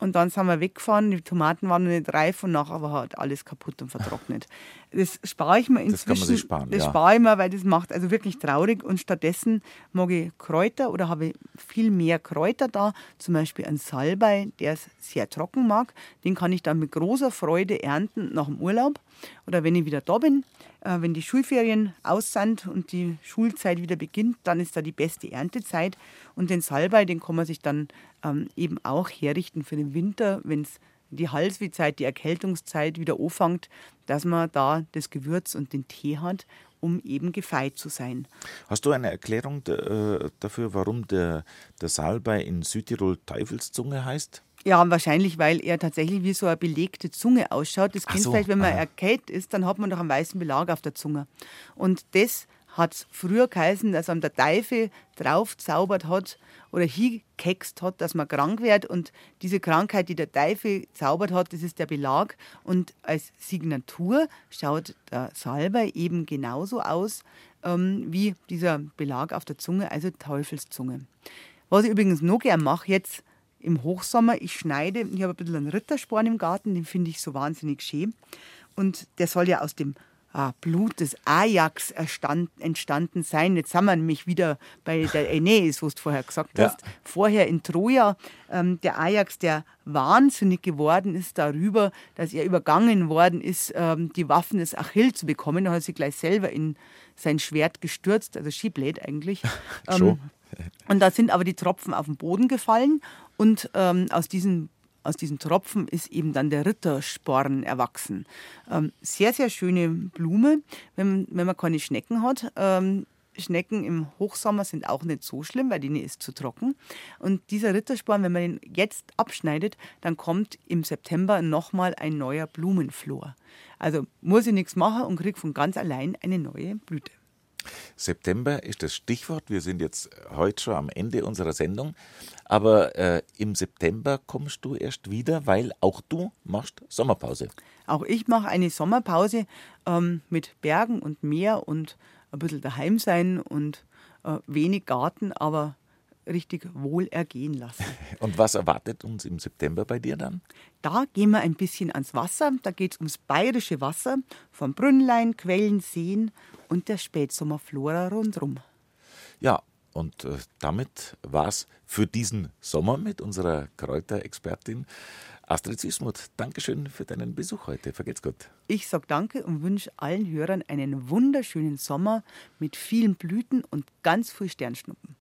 Und dann sind wir weggefahren. Die Tomaten waren noch nicht reif und nachher war halt alles kaputt und vertrocknet. Das spare ich mir inzwischen. Das kann man sich sparen, Das ja. spare ich mir, weil das macht also wirklich traurig. Und stattdessen mag ich Kräuter oder habe viel mehr Kräuter da. Zum Beispiel ein Salbei, der es sehr trocken mag. Den kann ich dann mit großer Freude ernten nach dem Urlaub oder wenn ich wieder da bin. Äh, wenn die Schulferien aus sind und die Schulzeit wieder beginnt, dann ist da die beste Erntezeit. Und den Salbei, den kann man sich dann ähm, eben auch herrichten für den Winter, wenn es die Halswehzeit, die Erkältungszeit wieder anfängt, dass man da das Gewürz und den Tee hat, um eben gefeit zu sein. Hast du eine Erklärung äh, dafür, warum der, der Salbei in Südtirol Teufelszunge heißt? Ja, wahrscheinlich, weil er tatsächlich wie so eine belegte Zunge ausschaut. Das kennt so, vielleicht, wenn man erkältet ist, dann hat man doch einen weißen Belag auf der Zunge. Und das hat es früher geheißen, dass man der Teufel draufzaubert hat oder hingekext hat, dass man krank wird. Und diese Krankheit, die der Teufel zaubert hat, das ist der Belag. Und als Signatur schaut der Salbei eben genauso aus ähm, wie dieser Belag auf der Zunge, also Teufelszunge. Was ich übrigens noch gern mache jetzt, im Hochsommer, ich schneide, ich habe ein bisschen einen Rittersporn im Garten, den finde ich so wahnsinnig schön. Und der soll ja aus dem ah, Blut des Ajax entstanden sein. Jetzt sind wir nämlich wieder bei der Aeneis, was du vorher gesagt hast. Ja. Vorher in Troja, ähm, der Ajax, der wahnsinnig geworden ist darüber, dass er übergangen worden ist, ähm, die Waffen des Achill zu bekommen. Da hat sich gleich selber in sein Schwert gestürzt, also Skiblade eigentlich. ähm, und da sind aber die Tropfen auf den Boden gefallen und ähm, aus diesen aus diesen Tropfen ist eben dann der Rittersporn erwachsen. Ähm, sehr, sehr schöne Blume, wenn, wenn man keine Schnecken hat. Ähm, Schnecken im Hochsommer sind auch nicht so schlimm, weil die ist zu trocken. Und dieser Rittersporn, wenn man ihn jetzt abschneidet, dann kommt im September nochmal ein neuer Blumenflor. Also muss ich nichts machen und kriege von ganz allein eine neue Blüte. September ist das Stichwort. Wir sind jetzt heute schon am Ende unserer Sendung. Aber äh, im September kommst du erst wieder, weil auch du machst Sommerpause. Auch ich mache eine Sommerpause ähm, mit Bergen und Meer und ein bisschen daheim sein und äh, wenig Garten, aber richtig wohl ergehen lassen. Und was erwartet uns im September bei dir dann? Da gehen wir ein bisschen ans Wasser. Da geht es ums bayerische Wasser, von Brünnlein, Quellen, Seen und der Spätsommerflora rundherum. Ja, und äh, damit es für diesen Sommer mit unserer Kräuterexpertin Astrid Süßmuth. Dankeschön für deinen Besuch heute. Vergeht's gut. Ich sage danke und wünsche allen Hörern einen wunderschönen Sommer mit vielen Blüten und ganz viel Sternschnuppen.